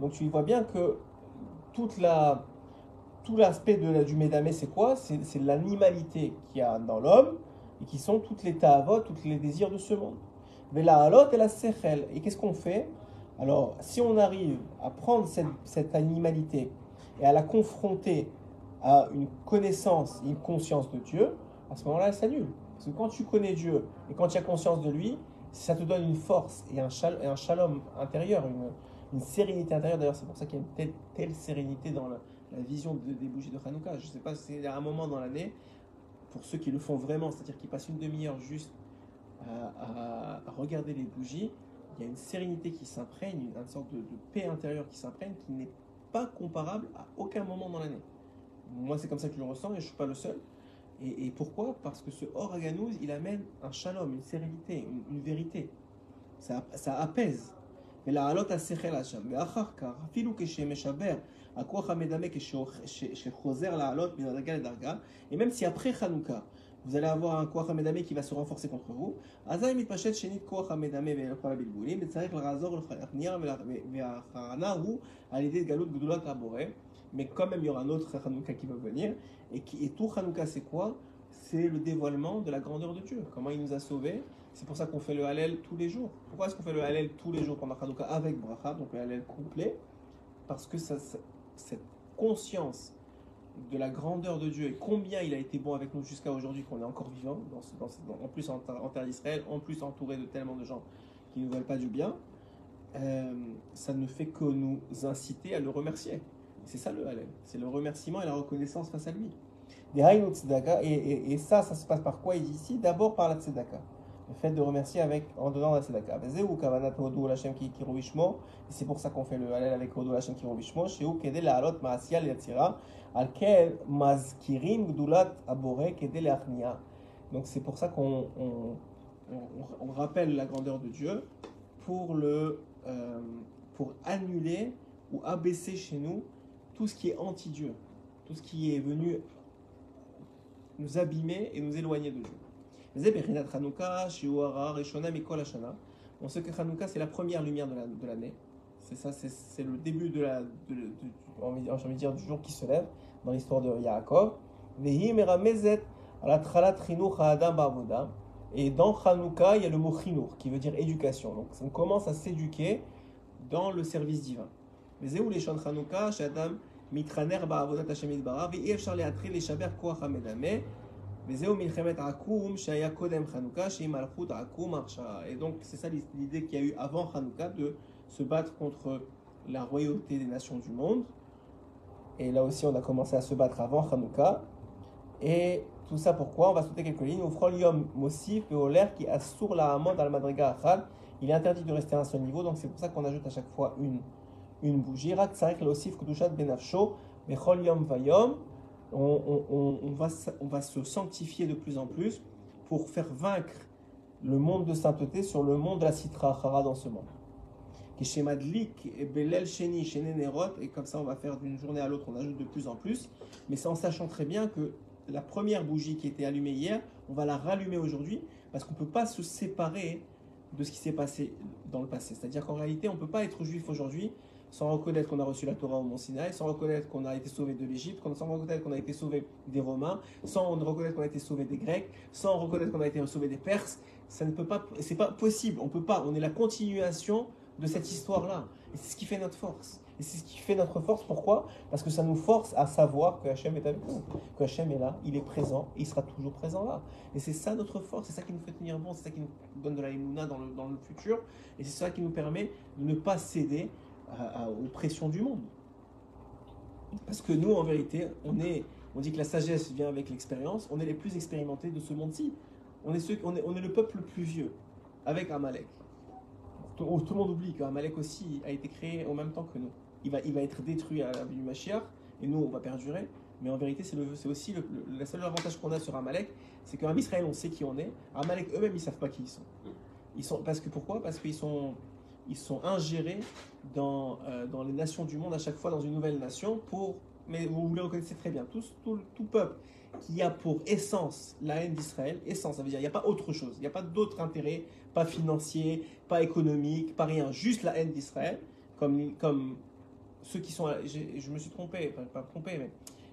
Donc tu vois bien que tout l'aspect du Médamé, c'est quoi? C'est l'animalité qu'il y a dans l'homme et qui sont toutes les ta'avot, tous les désirs de ce monde. Mais la halot et la sechel. Et qu'est-ce qu'on fait? Alors, si on arrive à prendre cette, animalité et à la confronter à une connaissance et une conscience de Dieu, à ce moment-là, elle s'annule. Parce que quand tu connais Dieu et quand tu as conscience de lui, ça te donne une force et un, chal- et un shalom intérieur, une, sérénité intérieure. D'ailleurs, c'est pour ça qu'il y a une telle, sérénité dans la, vision de- des bougies de Hanouka. Je ne sais pas si c'est à un moment dans l'année, pour ceux qui le font vraiment, c'est-à-dire qui passent une demi-heure juste à, regarder les bougies, il y a une sérénité qui s'imprègne, une, sorte de, paix intérieure qui s'imprègne qui n'est pas comparable à aucun moment dans l'année. Moi, c'est comme ça que je le ressens et je ne suis pas le seul. Et, pourquoi? Parce que ce Organous, il amène un shalom, une sérénité, une, vérité. Ça, apaise. Mais la halot asechel hacham, mais achar kar, filou keshe meshaber, Akouach Hamedamek Shechozer La'alot Minadaga et Darga. Et même si après Hanouka, vous allez avoir un Kouach Hamedame qui va se renforcer contre vous. Azaï Mitpachet Shenit Kouach Hamedame Ve'elchol Abilboulim, Betzarek L'Razor L'Achnir Ve'acharana Hu, à l'idée de Galout Gdulat Rabore. Mais quand même, il y aura un autre Hanouka qui va venir. Et, qui, et tout Hanouka, c'est quoi c'est le dévoilement de la grandeur de Dieu, comment il nous a sauvés? C'est pour ça qu'on fait le Hallel tous les jours. Pourquoi est-ce qu'on fait le Hallel tous les jours pendant Hanouka avec Bracha, donc le Hallel complet? Parce que ça cette conscience de la grandeur de Dieu et combien il a été bon avec nous jusqu'à aujourd'hui, qu'on est encore vivant, dans ce- en plus en, ter- en terre d'Israël, en plus entouré de tellement de gens qui ne veulent pas du bien, euh, ça ne fait que nous inciter à le remercier. C'est ça le Hallel, c'est le remerciement et la reconnaissance face à lui. Et, et- et ça, ça se passe par quoi ici? D'abord par la Tzedaka. Le fait de remercier avec, en donnant la Tzedaka. C'est pour ça qu'on fait le Hallel avec hodu l'Hashem kiru bishmo. Sheu kede la'alot ma'asiyah liyatzira. Al kel mazkirim gdulat abore kede le'achnia. Donc c'est pour ça qu'on on, on- on rappelle la grandeur de Dieu pour, le, euh, pour annuler ou abaisser chez nous tout ce qui est anti-Dieu, tout ce qui est venu nous abîmer et nous éloigner de Dieu. On sait que Hanouka, c'est la première lumière de la- l'année. c'est ça, c'est le début de la, de, de- envie de dire, du jour qui se lève dans l'histoire de Yaakov. Et dans Hanouka, il y a le mot chinuch, qui veut dire éducation. Donc on commence à s'éduquer dans le service divin. Mais c'est où les chants Hanouka, Shadam mitraner ba'avodat Hashem yitbarach, ve'i efshar le'atri le'shaber koach ha'medameh, et donc, c'est ça l'idée qu'il y a eu avant Hanouka de se battre contre la royauté des nations du monde. Et là aussi, on a commencé à se battre avant Hanouka. Et tout ça pourquoi? On va sauter quelques lignes. Il est interdit de rester à un seul niveau, donc c'est pour ça qu'on ajoute à chaque fois une, une bougie. Rak, Benafsho, Yom, Vayom. On, va, on va se sanctifier de plus en plus pour faire vaincre le monde de sainteté sur le monde de la citra achara dans ce monde. Et comme ça on va faire d'une journée à l'autre, on ajoute de plus en plus, mais c'est en sachant très bien que la première bougie qui était allumée hier, on va la rallumer aujourd'hui, parce qu'on ne peut pas se séparer de ce qui s'est passé dans le passé. C'est-à-dire qu'en réalité, on ne peut pas être juif aujourd'hui sans reconnaître qu'on a reçu la Torah au Mont Sinaï, sans reconnaître qu'on a été sauvé de l'Égypte, sans reconnaître qu'on a été sauvé des Romains, sans reconnaître qu'on a été sauvé des Grecs, sans reconnaître qu'on a été sauvé des Perses. Ça ne peut pas, c'est pas possible. On peut pas. On est la continuation de cette histoire-là. Et c'est ce qui fait notre force. Et c'est ce qui fait notre force. Pourquoi? Parce que ça nous force à savoir que Hachem est avec nous, que Hachem est là, il est présent, il sera toujours présent là. Et c'est ça notre force, c'est ça qui nous fait tenir bon, c'est ça qui nous donne de la émouna dans le, dans le futur, et c'est ça qui nous permet de ne pas céder aux pressions du monde. Parce que nous, en vérité, on est, on dit que la sagesse vient avec l'expérience, on est les plus expérimentés de ce monde-ci. On est, ceux, on, est, on est le peuple le plus vieux, avec Amalek. Tout, oh, tout le monde oublie qu'Amalek aussi a été créé en même temps que nous. Il va, il va être détruit à la du Mashiach, et nous, on va perdurer. Mais en vérité, c'est le- c'est aussi le, le, le seul avantage qu'on a sur Amalek, c'est qu'en Israël, on sait qui on est. Amalek, eux-mêmes, ils savent pas qui ils sont. Ils sont parce que pourquoi? Parce qu'ils sont, ils sont ingérés dans, euh, dans les nations du monde à chaque fois dans une nouvelle nation pour. Mais vous le reconnaissez très bien, tous- tout, tout peuple qui a pour essence la haine d'Israël, essence, ça veut dire il n'y a pas autre chose, il n'y a pas d'autre intérêt, pas financier, pas économique, pas rien, juste la haine d'Israël, comme, comme ceux qui sont. à- je me suis trompé, pas, trompé, mais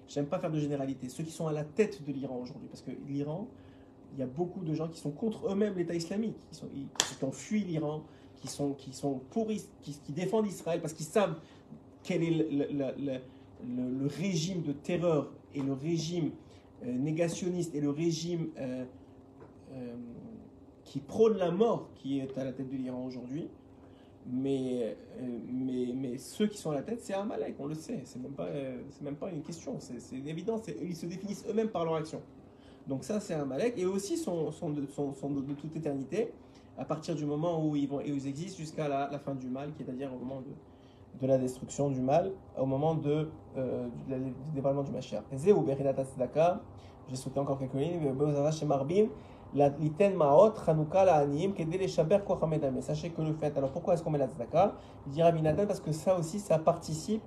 j'aime pas faire de généralité. Ceux qui sont à la tête de l'Iran aujourd'hui, parce que l'Iran, il y a beaucoup de gens qui sont contre eux-mêmes l'État islamique, qui, sont, qui ont fui l'Iran, qui sont, qui sont pour, qui, qui défendent Israël parce qu'ils savent quel est le, le- le- le- régime de terreur et le régime euh, négationniste et le régime euh, euh, qui prône la mort qui est à la tête de l'Iran aujourd'hui. Mais, mais, mais ceux qui sont à la tête, c'est Amalek, on le sait. C'est même pas, même pas une question. C'est une évidence. Ils se définissent eux-mêmes par leur action. Donc ça, c'est Amalek. Et aussi sont, sont de, de toute éternité, à partir du moment où ils, vont, et où ils existent jusqu'à la, fin du mal, qui est à dire au moment de, de la destruction du mal, au moment de, euh, du, du dévoilement du Mashiach. J'ai sauté encore quelques lignes, Beozara. Sachez que le fait, alors pourquoi est-ce qu'on met la tzedaka Il dit Rabbi Nathan parce que ça aussi, ça participe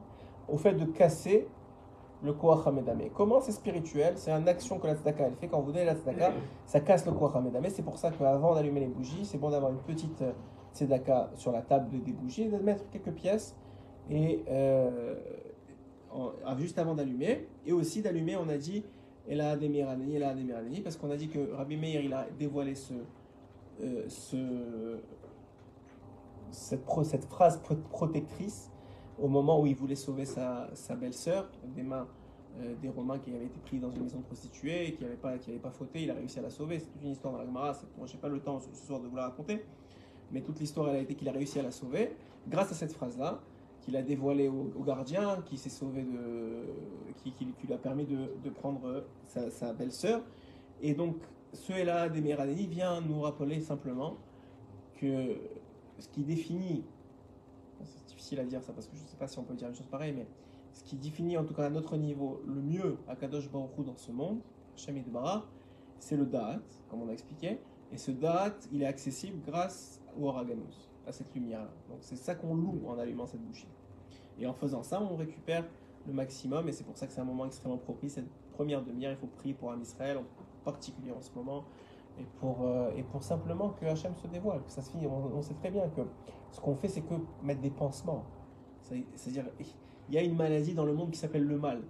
au fait de casser le koach hamedame. Comment c'est spirituel C'est une action que la tzedaka elle fait. Quand vous donnez la tzedaka, ça casse le koach hamedame. C'est pour ça qu'avant d'allumer les bougies, c'est bon d'avoir une petite euh, tzedaka sur la table des bougies de mettre quelques pièces et euh, ah, juste avant d'allumer. Et aussi d'allumer, on a dit Ademiranani, et là Ademiranani, parce qu'on a dit que Rabbi Meir il a dévoilé euh, ce, cette, phrase pro- protectrice au moment où il voulait sauver sa, belle-sœur des mains euh, des Romains qui avaient été pris dans une maison de prostituée et qui n'avaient pas, qui pas fauté. Il a réussi à la sauver. C'est une histoire dans la Gemara. je n'ai pas le temps ce soir de vous la raconter, mais toute l'histoire elle a été qu'il a réussi à la sauver grâce à cette phrase-là qu'il a dévoilé au, au gardien, qui s'est sauvé de, qui, lui a permis de, prendre sa, sa belle-sœur. Et donc, ce là des Méranini vient nous rappeler simplement que ce qui définit, difficile à dire ça parce que je ne sais pas si on peut dire une chose pareille, mais ce qui définit en tout cas à notre niveau le mieux à Kadosh Baruch Hu dans ce monde, Hashem Yitbarach, c'est le Da'at, comme on a expliqué. Et ce Da'at, il est accessible grâce au Oraganus, à cette lumière. Donc c'est ça qu'on loue en allumant cette bougie. Et en faisant ça, on récupère le maximum, et c'est pour ça que c'est un moment extrêmement propice. Cette première demi-heure, il faut prier pour Am Israël, en particulier en ce moment, et pour, euh, et pour simplement que Hachem se dévoile, que ça se finisse. On, on sait très bien que ce qu'on fait, c'est que mettre des pansements. C'est- C'est-à-dire, il y a une maladie dans le monde qui s'appelle le mal.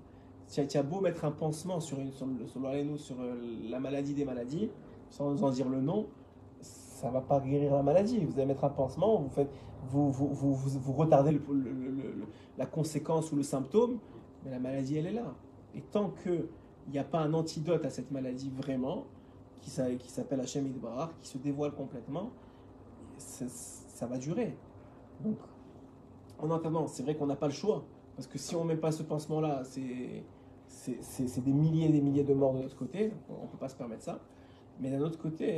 tu as, beau mettre un pansement sur, une, sur, sur, sur euh, la maladie des maladies, sans en dire le nom, ça va pas guérir la maladie. Vous allez mettre un pansement, vous, faites, vous, vous, vous, vous, retardez la conséquence ou le symptôme, mais la maladie, elle est là. Et tant qu'il n'y a pas un antidote à cette maladie vraiment, qui, qui s'appelle Hachem Idbarar, qui se dévoile complètement, ça, ça va durer. Donc, en attendant, c'est vrai qu'on n'a pas le choix. Parce que si on ne met pas ce pansement-là, c'est, c'est, c'est- c'est des milliers et des milliers de morts de notre côté. On ne peut pas se permettre ça. Mais d'un autre côté,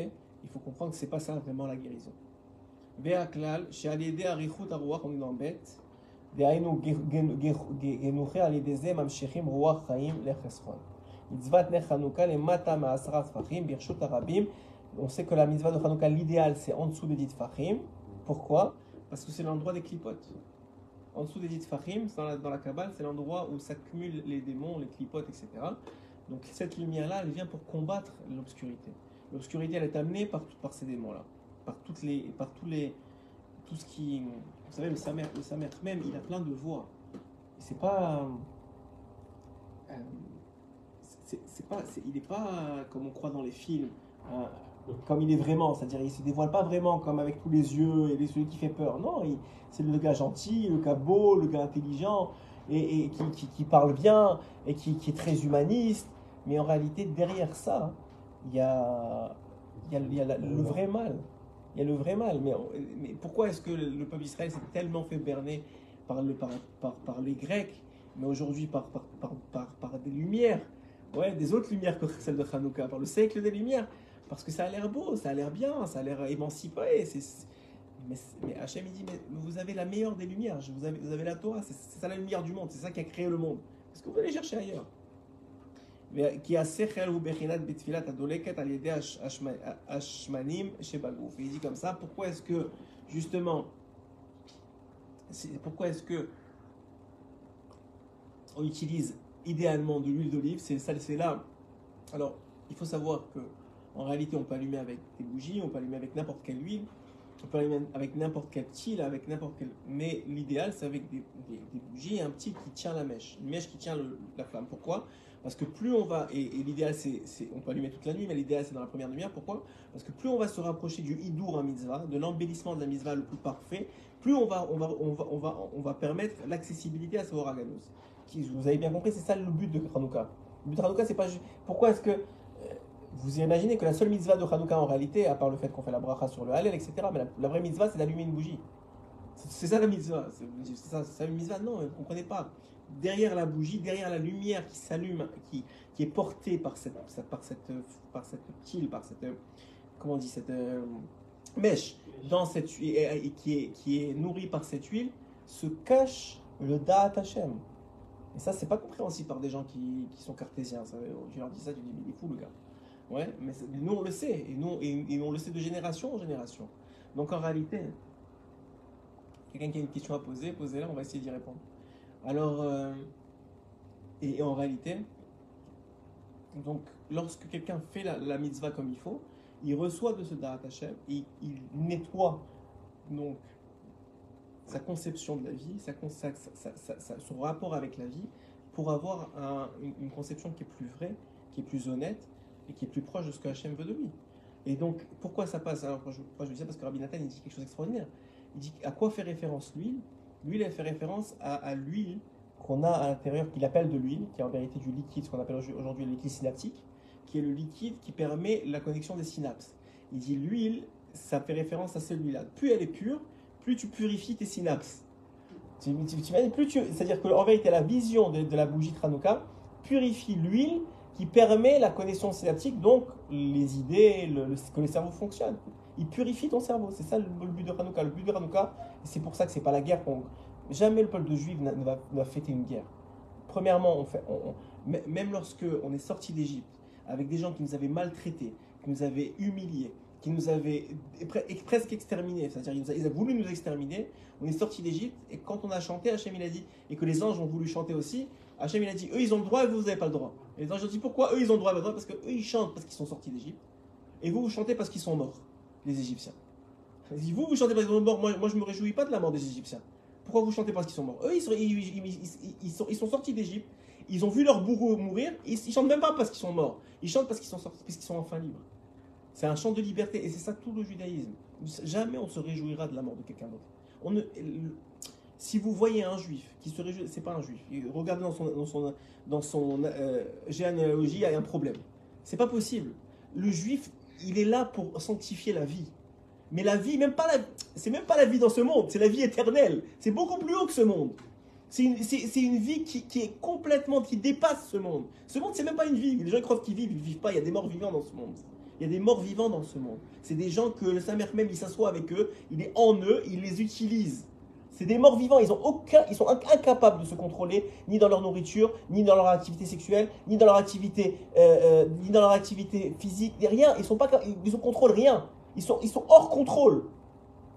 il faut comprendre que c'est pas ça vraiment la guérison. Ve'aklal, she'alidei arichut haruach, on est dans bête. דהיינו גנוחי על ידי זה ממשיכים רוח חיים לחסכון. מצוות נר חנוכה למטה מעשרה טפחים ברשות הרבים. On sait que la mitzvah de Hanouka, l'idéal, c'est en dessous de 10 tfachim. Pourquoi Parce que c'est l'endroit des clipotes. En dessous des 10 tfachim, dans la, dans la Kabbale, c'est l'endroit où s'accumulent les démons, les clipotes, etc. Donc cette lumière-là, elle vient pour combattre l'obscurité. L'obscurité, elle est amenée par, par ces démons-là. Par, toutes les, par tous les, tout ce qui. Vous savez, le Samer, le Samer même, il a plein de voix. C'est pas. euh, c'est pas, il n'est pas euh, comme on croit dans les films, hein, comme il est vraiment, c'est-à-dire il se dévoile pas vraiment comme avec tous les yeux et les celui qui fait peur. Non, c'est le gars gentil, le gars beau, le gars intelligent et, et qui, qui- qui parle bien et qui, qui est très humaniste. Mais en réalité, derrière ça, il y a, il y a, il y a la- le vrai mal. Il y a le vrai mal. Mais, pourquoi est-ce que le, le peuple d'Israël s'est tellement fait berner par, le, par, par, par les Grecs, mais aujourd'hui par, par des lumières? Ouais, des autres lumières que celles de Hanouka, par le siècle des lumières parce que ça a l'air beau, ça a l'air bien, ça a l'air émancipé. Mais, mais il dit mais vous avez la meilleure des lumières, vous avez, la Torah, c'est ça la lumière du monde, c'est ça qui a créé le monde. Est-ce que vous allez chercher ailleurs? Mais qui a Il dit comme ça, pourquoi est-ce que justement, pourquoi est-ce que on utilise idéalement de l'huile d'olive? C'est là. Alors, il faut savoir que en réalité, on peut allumer avec des bougies, on peut allumer avec n'importe quelle huile, on peut allumer avec n'importe quel til, avec n'importe quel. Mais l'idéal, c'est avec des, bougies et un petit qui tient la mèche, une mèche qui tient la flamme. Pourquoi? Parce que plus on va, et, l'idéal, c'est, on peut allumer toute la nuit, mais l'idéal, c'est dans la première lumière. Pourquoi? Parce que plus on va se rapprocher du hidour à mitzvah, de l'embellissement de la mitzvah le plus parfait, plus on va, on va, on va, on va, on va permettre l'accessibilité à ce oraganos. Vous avez bien compris, c'est ça le but de Hanouka. Le but de Hanouka, c'est pas juste. Pourquoi est-ce que. Vous imaginez que la seule mitzvah de Hanouka en réalité, à part le fait qu'on fait la bracha sur le halal, etc., mais la, vraie mitzvah, c'est d'allumer une bougie. C'est ça la mitzvah. C'est ça, ça une mitzvah? Non, vous ne comprenez pas. Derrière la bougie, derrière la lumière qui s'allume, qui, est portée par cette, par cette, par cette pile, par cette, comment on cette euh, mèche, dans cette et, et qui, est, nourrie par cette huile, se cache le Da'at Hashem. Et ça, c'est pas compréhensible par des gens qui, sont cartésiens. Ça, je leur dis ça, tu dis, mais il est fou le gars. Ouais, mais nous on le sait, et, nous, et, et on le sait de génération en génération. Donc en réalité, quelqu'un qui a une question à poser, posez-la, on va essayer d'y répondre. Alors, euh, et, en réalité, donc lorsque quelqu'un fait la, mitzvah comme il faut, il reçoit de ce Da'at Hashem, il nettoie donc sa conception de la vie, sa, son rapport avec la vie, pour avoir un- une, une conception qui est plus vraie, qui est plus honnête, qui est plus proche de ce que Hachem veut de lui. Et donc, pourquoi ça passe? Alors, je, pourquoi je dis ça Parce que Rabbi Nathan, il dit quelque chose d'extraordinaire. Il dit à quoi fait référence l'huile? L'huile, elle fait référence à, l'huile qu'on a à l'intérieur, qu'il appelle de l'huile, qui est en vérité du liquide, ce qu'on appelle aujourd'hui le liquide synaptique, qui est le liquide qui permet la connexion des synapses. Il dit l'huile, ça fait référence à celui-là. Plus elle est pure, plus tu purifies tes synapses. Plus tu, c'est-à-dire qu'en vérité, la vision de, de la bougie Tranouka purifie l'huile qui permet la connexion synaptique, donc les idées, que le cerveau fonctionne. Il purifie ton cerveau. C'est ça le, but de Hanouka. Le but de Hanouka, c'est pour ça que c'est pas la guerre qu'on. Jamais le peuple de Juifs n'a- ne va, fêter une guerre. Premièrement, fait, même lorsque on est sorti d'Égypte avec des gens qui nous avaient maltraités, qui nous avaient humiliés, qui nous avaient presque exterminés, c'est-à-dire ils, ils ont voulu nous exterminer, on est sorti d'Égypte et quand on a chanté, Hachem il a dit, et que les anges ont voulu chanter aussi, Hachem il a dit, eux ils ont le droit et vous n'avez pas le droit. Et les anges ont dit, pourquoi eux ils ont le droit Parce que eux ils chantent parce qu'ils sont sortis d'Égypte, et vous vous chantez parce qu'ils sont morts, les Égyptiens. Dit, vous vous chantez parce qu'ils sont morts, moi, moi je me réjouis pas de la mort des Égyptiens. Pourquoi vous chantez parce qu'ils sont morts? Eux, ils sont, ils, ils- ils- sont, ils sont sortis d'Égypte, ils ont vu leur bourreau mourir, ils, ils chantent même pas parce qu'ils sont morts, ils chantent parce qu'ils sont sortis, parce qu'ils sont enfin libres. C'est un chant de liberté et c'est ça tout le judaïsme. Jamais on se réjouira de la mort de quelqu'un d'autre. Si vous voyez un juif qui se réjouit, c'est pas un juif. Regardez dans son, dans son, dans son euh, généalogie, il y a un problème. C'est pas possible. Le juif, il est là pour sanctifier la vie. Mais la vie, même pas la, c'est même pas la vie dans ce monde, c'est la vie éternelle. C'est beaucoup plus haut que ce monde. C'est une, une vie qui, qui est complètement, qui dépasse ce monde. Ce monde, c'est même pas une vie. Les gens ils croient qu'ils vivent, ils vivent pas. Il y a des morts vivants dans ce monde. Il y a des morts vivants dans ce monde. C'est des gens que le Saint-Mère même, il s'assoit avec eux, il est en eux, il les utilise. C'est des morts vivants, ils, ont aucun, ils sont inc- incapables de se contrôler, ni dans leur nourriture, ni dans leur activité sexuelle, ni dans leur activité, euh, euh, ni dans leur activité physique, ni rien. Ils sont pas, ils ne contrôlent rien. Ils sont, ils sont hors contrôle.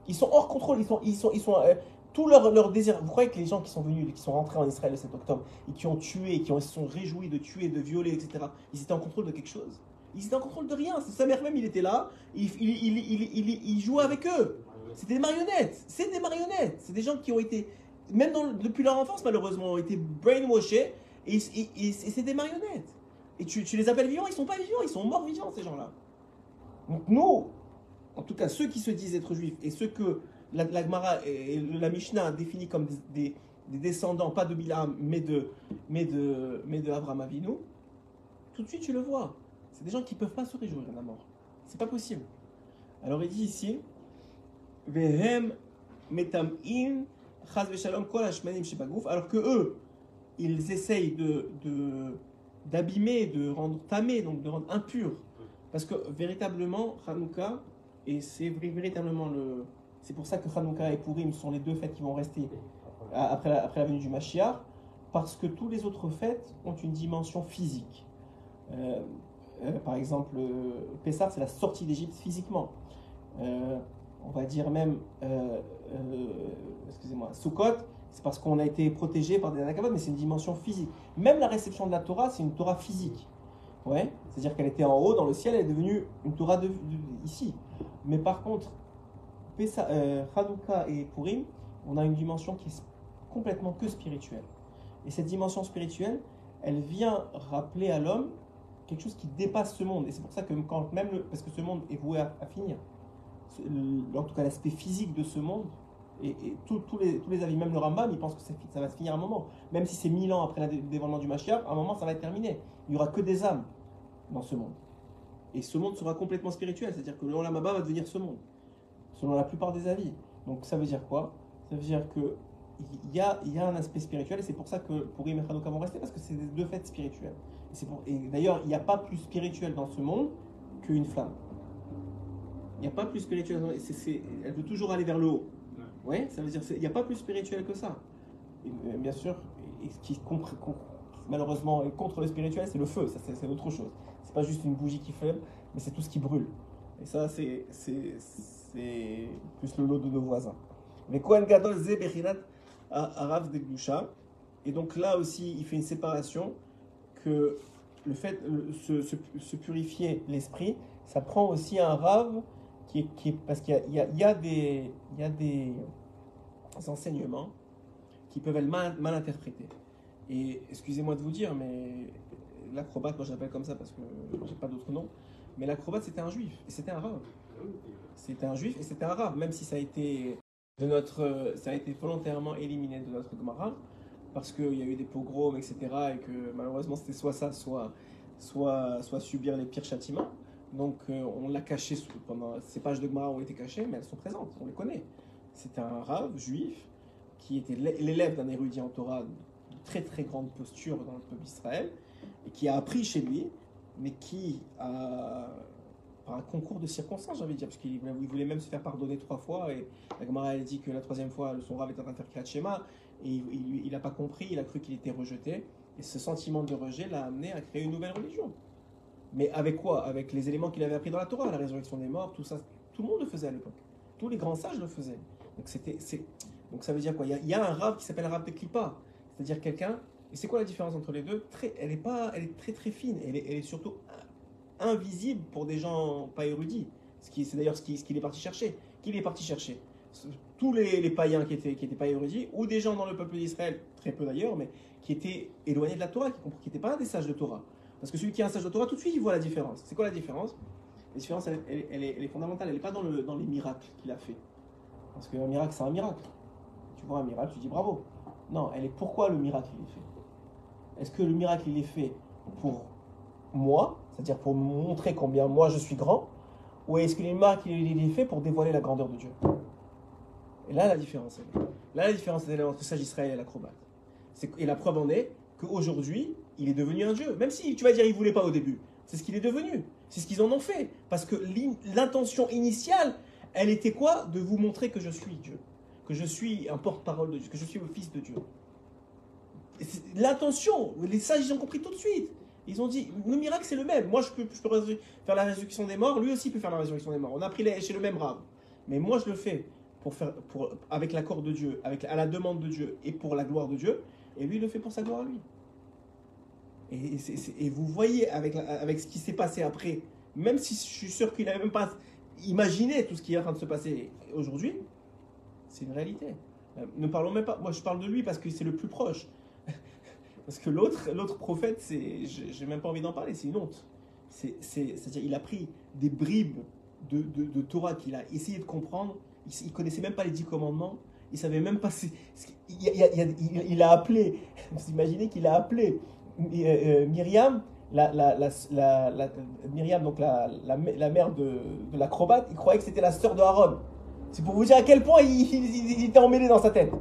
Ils sont hors contrôle. Ils sont, ils sont, ils sont euh, tout leur, leur désir. Vous croyez que les gens qui sont venus, qui sont rentrés en Israël le 7 octobre et qui ont tué, qui ont, se sont réjouis de tuer, de violer, etc. Ils étaient en contrôle de quelque chose? Ils étaient en contrôle de rien. Sa mère même, il était là. Il, il, il- il jouait avec eux. C'est des marionnettes. C'est des marionnettes. C'est des gens qui ont été, même depuis leur enfance malheureusement, ont été brainwashés. Et, c'est des marionnettes. Et tu, les appelles vivants, ils sont pas vivants, ils sont morts vivants ces gens-là. Donc nous, en tout cas ceux qui se disent être juifs et ceux que la, la Gemara et la Mishnah définit comme des, des- des descendants, pas de Bilam, mais de, mais de, mais de Abraham Avinu, tout de suite tu le vois. C'est des gens qui peuvent pas se réjouir de la mort. C'est pas possible. Alors il dit ici, Metam'in chaz alors que eux, ils essayent de, d'abîmer, de rendre tamé, donc de rendre impur. Parce que véritablement, Hanouka, et c'est véritablement le. C'est pour ça que Hanouka et Purim sont les deux fêtes qui vont rester après la, après la venue du Mashiach, parce que tous les autres fêtes ont une dimension physique. Euh, euh, par exemple, euh, Pessah, c'est la sortie d'Égypte physiquement. On va dire même, euh, euh, excusez-moi, Sukkot, c'est parce qu'on a été protégé par des anakabot, mais c'est une dimension physique. Même la réception de la Torah, c'est une Torah physique. Ouais, c'est-à-dire qu'elle était en haut dans le ciel, elle est devenue une Torah ici. Mais par contre, Pessa, euh, Hanouka et Purim, on a une dimension qui est complètement que spirituelle. Et cette dimension spirituelle, elle vient rappeler à l'homme quelque chose qui dépasse ce monde. Et c'est pour ça que quand même, parce que ce monde est voué à, finir, en tout cas l'aspect physique de ce monde, et, tous- les, avis, même le Rambam, il pense que ça, va se finir à un moment. Même si c'est mille ans après le dévoilement du Mashiach, à un moment ça va être terminé. Il n'y aura que des âmes dans ce monde. Et ce monde sera complètement spirituel, c'est-à-dire que le Olam va devenir ce monde, selon la plupart des avis. Donc ça veut dire quoi? Ça veut dire que il y a, un aspect spirituel, et c'est pour ça que pour et Hanouka vont rester, parce que c'est deux fêtes spirituelles. Et, et d'ailleurs, il n'y a pas plus spirituel dans ce monde qu'une flamme. Il n'y a pas plus spirituel. c'est- c'est- elle veut toujours aller vers le haut. Ouais, ça veut dire qu'il n'y a pas plus spirituel que ça. Et, euh, bien sûr, et ce qui contre- malheureusement est contre le spirituel, c'est le feu. Ça, c'est, autre chose. C'est pas juste une bougie qui fume, mais c'est tout ce qui brûle. Et ça, c'est, plus le lot de nos voisins. Mais Kohen Gadol Ze Arav de Gdusha. Et donc là aussi, il fait une séparation que le fait de se, se- se purifier l'esprit, ça prend aussi un rave qui parce qu'il y a, des, enseignements qui peuvent être mal, mal interprétés. Et excusez-moi de vous dire, mais l'acrobate, moi je l'appelle comme ça parce que j'ai pas d'autre nom, mais l'acrobate c'était un juif et c'était un rave. C'était un juif et c'était un rave, même si ça a été de notre, ça a été volontairement éliminé de notre Gemara parce qu'il y a eu des pogroms, etc. et que malheureusement c'était soit ça, soit, soit subir les pires châtiments. Donc euh, on l'a caché pendant ces pages de Gemara ont été cachées, mais elles sont présentes, on les connaît. C'était un rave juif qui était l'é- l'élève d'un érudit en Torah de très très grande posture dans le peuple d'Israël et qui a appris chez lui, mais qui a par un concours de circonstances, j'ai envie de dire, parce qu'il voulait, même se faire pardonner trois fois et la Gemara dit que la troisième fois son rave était en train Shema et il n'a pas compris, il a cru qu'il était rejeté et ce sentiment de rejet l'a amené à créer une nouvelle religion. Mais avec quoi? Avec les éléments qu'il avait appris dans la Torah, la résurrection des morts, tout ça. Tout le monde le faisait à l'époque. Tous les grands sages le faisaient. Donc, c'était, ça veut dire quoi? Il y, a, un rave qui s'appelle rave de Klippa. C'est-à-dire quelqu'un. Et c'est quoi la différence entre les deux? Très, Elle est pas, elle est très très fine. Elle est, surtout invisible pour des gens pas érudits. Ce qui, c'est d'ailleurs ce qu'il ce est parti chercher. Qui est parti chercher? Tous les, les païens qui étaient, qui étaient pas érudits, ou des gens dans le peuple d'Israël, très peu d'ailleurs, mais qui étaient éloignés de la Torah, qui n'étaient pas des sages de Torah. Parce que celui qui est un sage de Torah, tout de suite, il voit la différence. C'est quoi la différence? La différence, elle, est, fondamentale, elle n'est pas dans, le, dans les miracles qu'il a fait. Parce qu'un miracle, c'est un miracle. Tu vois un miracle, tu dis bravo. Non, elle est pourquoi le miracle il est fait? Est-ce que le miracle il est fait pour moi, c'est-à-dire pour montrer combien moi je suis grand, ou est-ce que le miracle il est fait pour dévoiler la grandeur de Dieu? Et là la différence elle est. Là la différence elle est entre sage Israël et l'acrobate. Et la preuve en est qu'aujourd'hui il est devenu un Dieu. Même si tu vas dire il voulait pas au début, c'est ce qu'il est devenu. C'est ce qu'ils en ont fait. Parce que l'in- l'intention initiale, elle était quoi? De vous montrer que je suis Dieu. Que je suis un porte-parole de Dieu. Que je suis le Fils de Dieu. L'intention, les sages, ils ont compris tout de suite. Ils ont dit, le miracle, c'est le même. Moi, je peux, faire la résurrection des morts. Lui aussi peut faire la résurrection des morts. On a pris les- chez le même rave. Mais moi, je le fais pour faire, avec l'accord de Dieu, avec, à la demande de Dieu et pour la gloire de Dieu. Et lui, il le fait pour sa gloire à lui. Et, vous voyez avec, avec ce qui s'est passé après, même si je suis sûr qu'il n'avait même pas imaginé tout ce qui est en train de se passer aujourd'hui, c'est une réalité. Euh, Ne parlons même pas. Moi, je parle de lui parce que c'est le plus proche. Parce que l'autre, prophète, c'est, j'ai même pas envie d'en parler. C'est une honte. C'est, c'est, c'est-à-dire, il a pris des bribes de, de, Torah qu'il a essayé de comprendre. Il, il connaissait même pas les dix commandements. Il savait même pas. il, il, a appelé. Vous imaginez qu'il a appelé Myriam, la, la, la, la- Myriam, donc la, mère de, de l'acrobate. Il croyait que c'était la sœur de Aaron. C'est pour vous dire à quel point il, était emmêlé dans sa tête.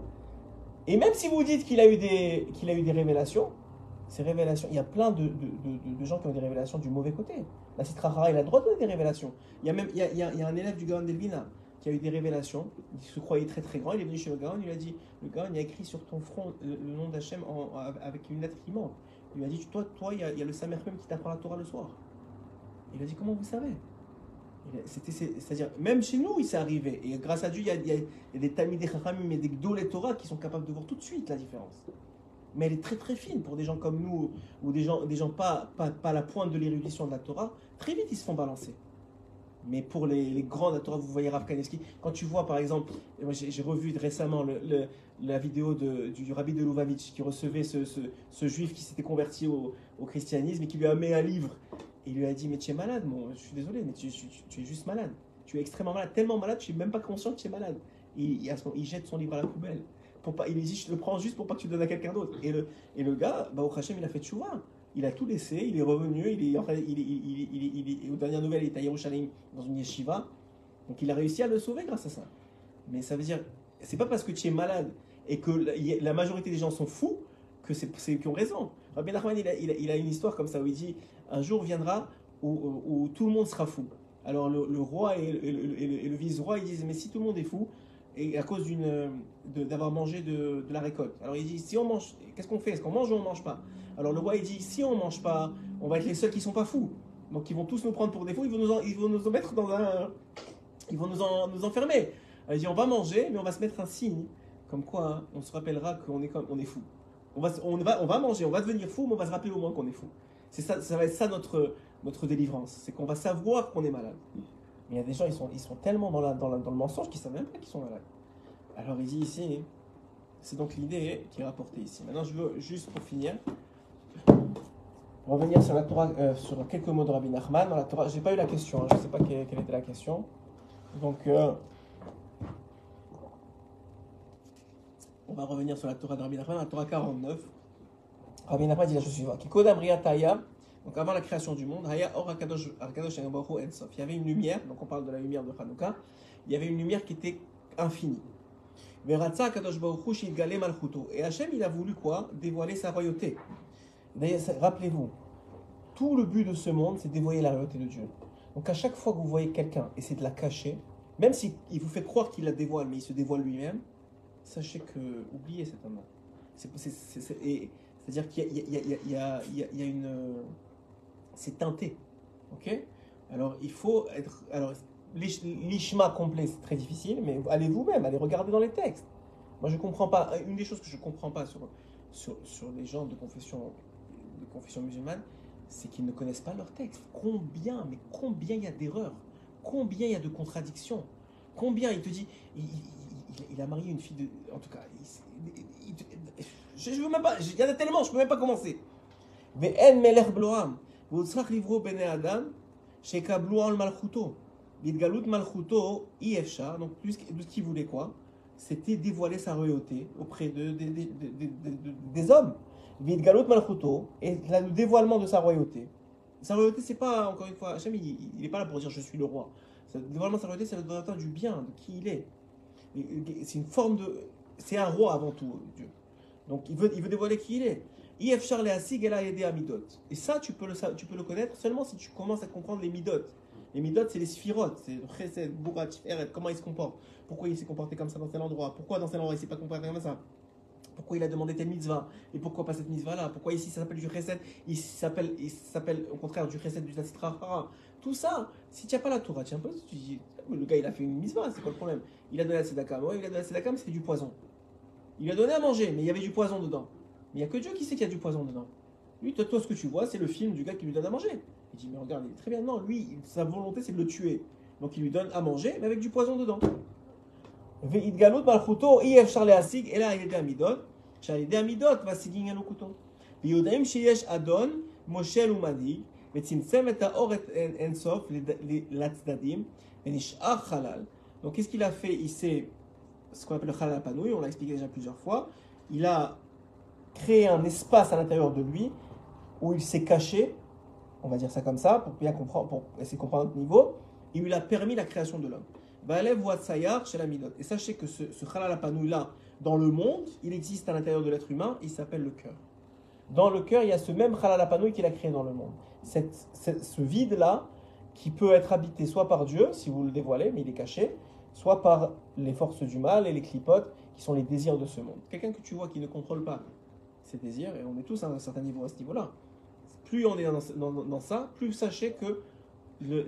Et même si vous dites qu'il a eu des, qu'il a eu des révélations, ces révélations, il y a plein de, de, de- gens qui ont des révélations du mauvais côté. La Sitra Hara, il a le droit de donner des révélations. Il y a même il y a, il y a- un élève du Gaon d'Elvina qui a eu des révélations. Il se croyait très très grand. Il est venu chez le Gaon, il lui a dit Le Gaon, il a écrit sur ton front le, le nom d'Hachem avec une lettre qui manque. Il lui a dit Toi, toi il, y a, le Samer même qui t'apprend la Torah le soir. Il a dit Comment vous savez? C'est-à-dire, même chez nous, il s'est arrivé. Et grâce à Dieu, il y a, y y des Talmidei Chachamim et des Gdolei Torah qui sont capables de voir tout de suite la différence. Mais elle est très très fine pour des gens comme nous, ou des gens, des gens pas, pas, à la pointe de l'érudition de la Torah. Très vite, ils se font balancer. Mais pour les, grands de la Torah, vous voyez Rav Kanevski, quand tu vois par exemple, j'ai revu récemment le- la vidéo de- du, rabbi de Lubavitch qui recevait ce, juif qui s'était converti au, christianisme et qui lui a mis un livre. Et il lui a dit Mais tu es malade, je suis désolé, mais tu, es juste malade. Tu es extrêmement malade, tellement malade, tu n'es même pas conscient que tu es malade. Et il, jette son livre à la poubelle. Pour pas, il lui dit Je le prends juste pour pas que tu le donnes à quelqu'un d'autre. Et le, gars, bah, au Hachem, il a fait tchouva. Il a tout laissé, il est revenu, il est, en fait, il, il, aux dernières nouvelles, il est à Yerushalayim dans une yeshiva. Donc il a réussi à le sauver grâce à ça. Mais ça veut dire, c'est pas parce que tu es malade et que la, majorité des gens sont fous que c'est qui ont raison. Rabbi Nachman, il a, il, a, une histoire comme ça où il dit un jour viendra où, tout le monde sera fou. Alors le, roi et, le- vice-roi ils disent mais si tout le monde est fou et à cause d'avoir mangé de, la récolte. Alors il dit si on mange, qu'est-ce qu'on fait? Est-ce qu'on mange ou on mange pas? Alors le roi il dit si on mange pas, on va être les seuls qui sont pas fous. Donc ils vont tous nous prendre pour des fous, ils vont nous mettre dans un ils vont nous enfermer. Elle dit on va manger, mais on va se mettre un signe, comme quoi hein, on se rappellera qu'on est, comme, est fou. On va, on, va, on va manger, on va devenir fou, mais on va se rappeler au moins qu'on est fou. C'est ça, ça va être ça notre, notre délivrance. C'est qu'on va savoir qu'on est malade. Mais il y a des gens, ils sont, ils sont tellement dans, la, dans, la- dans le mensonge qu'ils ne savent même pas qu'ils sont malades. Alors il dit ici, c'est donc l'idée qui est rapportée ici. Maintenant, je veux juste pour finir revenir sur la Torah, euh, sur quelques mots de Rabbi Nachman. Dans la Torah, j'ai pas eu la question, hein, je ne sais pas quelle, quelle était la question. Donc, euh, on va revenir sur la Torah de Rabbi Nachman, la Torah 49. Rabbi Nachman dit la chose suivante donc avant la création du monde. Il y avait une lumière, donc on parle de la lumière de Hanouka, il y avait une lumière qui était infinie. Veratza Hakadosh Baruch Hu Shidgale Malchuto. Et Hachem, il a voulu quoi? Dévoiler sa royauté. D'ailleurs, rappelez-vous, tout le but de ce monde, c'est dévoiler la royauté de Dieu. Donc à chaque fois que vous voyez quelqu'un essayer de la cacher, même s'il vous fait croire qu'il la dévoile, mais il se dévoile lui-même, sachez que, oubliez cet et- C'est-à-dire qu'il y a, une... euh, C'est teinté. Ok? Alors il faut être... Alors l'ish- l'ishma complet, c'est très difficile, mais allez vous-même, allez regarder dans les textes. Moi je comprends pas, une des choses que je comprends pas sur, sur, les gens de confession, de confession musulmane, c'est qu'ils ne connaissent pas leur texte. Combien, mais combien il y a d'erreurs? Combien il y a de contradictions? Combien il te dit, il, a marié une fille de. En tout cas, il, il, je, je, veux même pas. Il y en a tellement, je peux même pas commencer. Mais en melech bloam, v'otzrach livro bene adam, shekablu al malchuto. L'idgalut malchuto, ifcha, donc tout ce qu'il voulait quoi, c'était dévoiler sa royauté auprès de, de, de, des hommes. L'idgalut malchuto, et là le dévoilement de sa royauté. Sa royauté, c'est pas, encore une fois, Hachem, il, n'est pas là pour dire je suis le roi. Le dévoilement de sa royauté, c'est le dévoilement du bien, de qui il est. C'est une forme de. C'est un roi avant tout, Dieu. Donc il veut, il veut dévoiler qui il est. IF Charles Asig elle a aidé à. Et ça, tu peux, le, tu peux le connaître seulement si tu commences à comprendre les Midot. Les Midot, c'est les sphirotes, c'est Chesed, comment il se comporte. Pourquoi il s'est comporté comme ça dans tel endroit? Pourquoi dans tel endroit il s'est pas comporté comme ça? Pourquoi il a demandé telle mitzvah Et pourquoi pas cette mitzvah-là Pourquoi ici ça s'appelle du Il s'appelle, il s'appelle au contraire du Chesed du Tastrahara. Tout ça, si tu n'as pas la Torah, peu, tu dis, le gars il a fait une mitzvah, c'est quoi le problème? Il a donné la Tzedaka. Ouais, il a donné la Tzedaka, mais c'était du poison. Il a donné à manger, mais il y avait du poison dedans. Mais il n'y a que Dieu qui sait qu'il y a du poison dedans. Lui, toi, ce que tu vois, c'est le film du gars qui lui donne à manger. Il dit, mais regarde, très bien. Non, lui, sa volonté, c'est de le tuer. Donc il lui donne à manger, mais avec du poison dedans. והתגלות מלכותו אי אפשר להשיג אלא על ידי המידות, שעל ידי המידות משיגים אלוקותו. ויודעים שיש אדון, מושל ומנהיג, וצמצם את האור את אין, אין סוף לד- ל- לצדדים, ונשאר חלל. Donc qu'est-ce qu'il a fait Il s'est, ce qu'on appelle le halal panouille, on l'a expliqué déjà plusieurs fois, il a créé un espace à l'intérieur de lui où il s'est caché, on va dire ça comme ça, pour bien comprendre, pour essayer de comprendre notre niveau, il lui a permis la création de l'homme. Midot. Et sachez que ce, ce halal là, dans le monde, il existe à l'intérieur de l'être humain, il s'appelle le cœur. Dans le cœur, il y a ce même halal panouille qu'il a créé dans le monde. Ce vide-là, qui peut être habité soit par Dieu, si vous le dévoilez, mais il est caché, soit par les forces du mal et les clipotes, qui sont les désirs de ce monde. Quelqu'un que tu vois qui ne contrôle pas ses désirs, et on est tous à un certain niveau à ce niveau-là, plus on est dans, ça, plus sachez que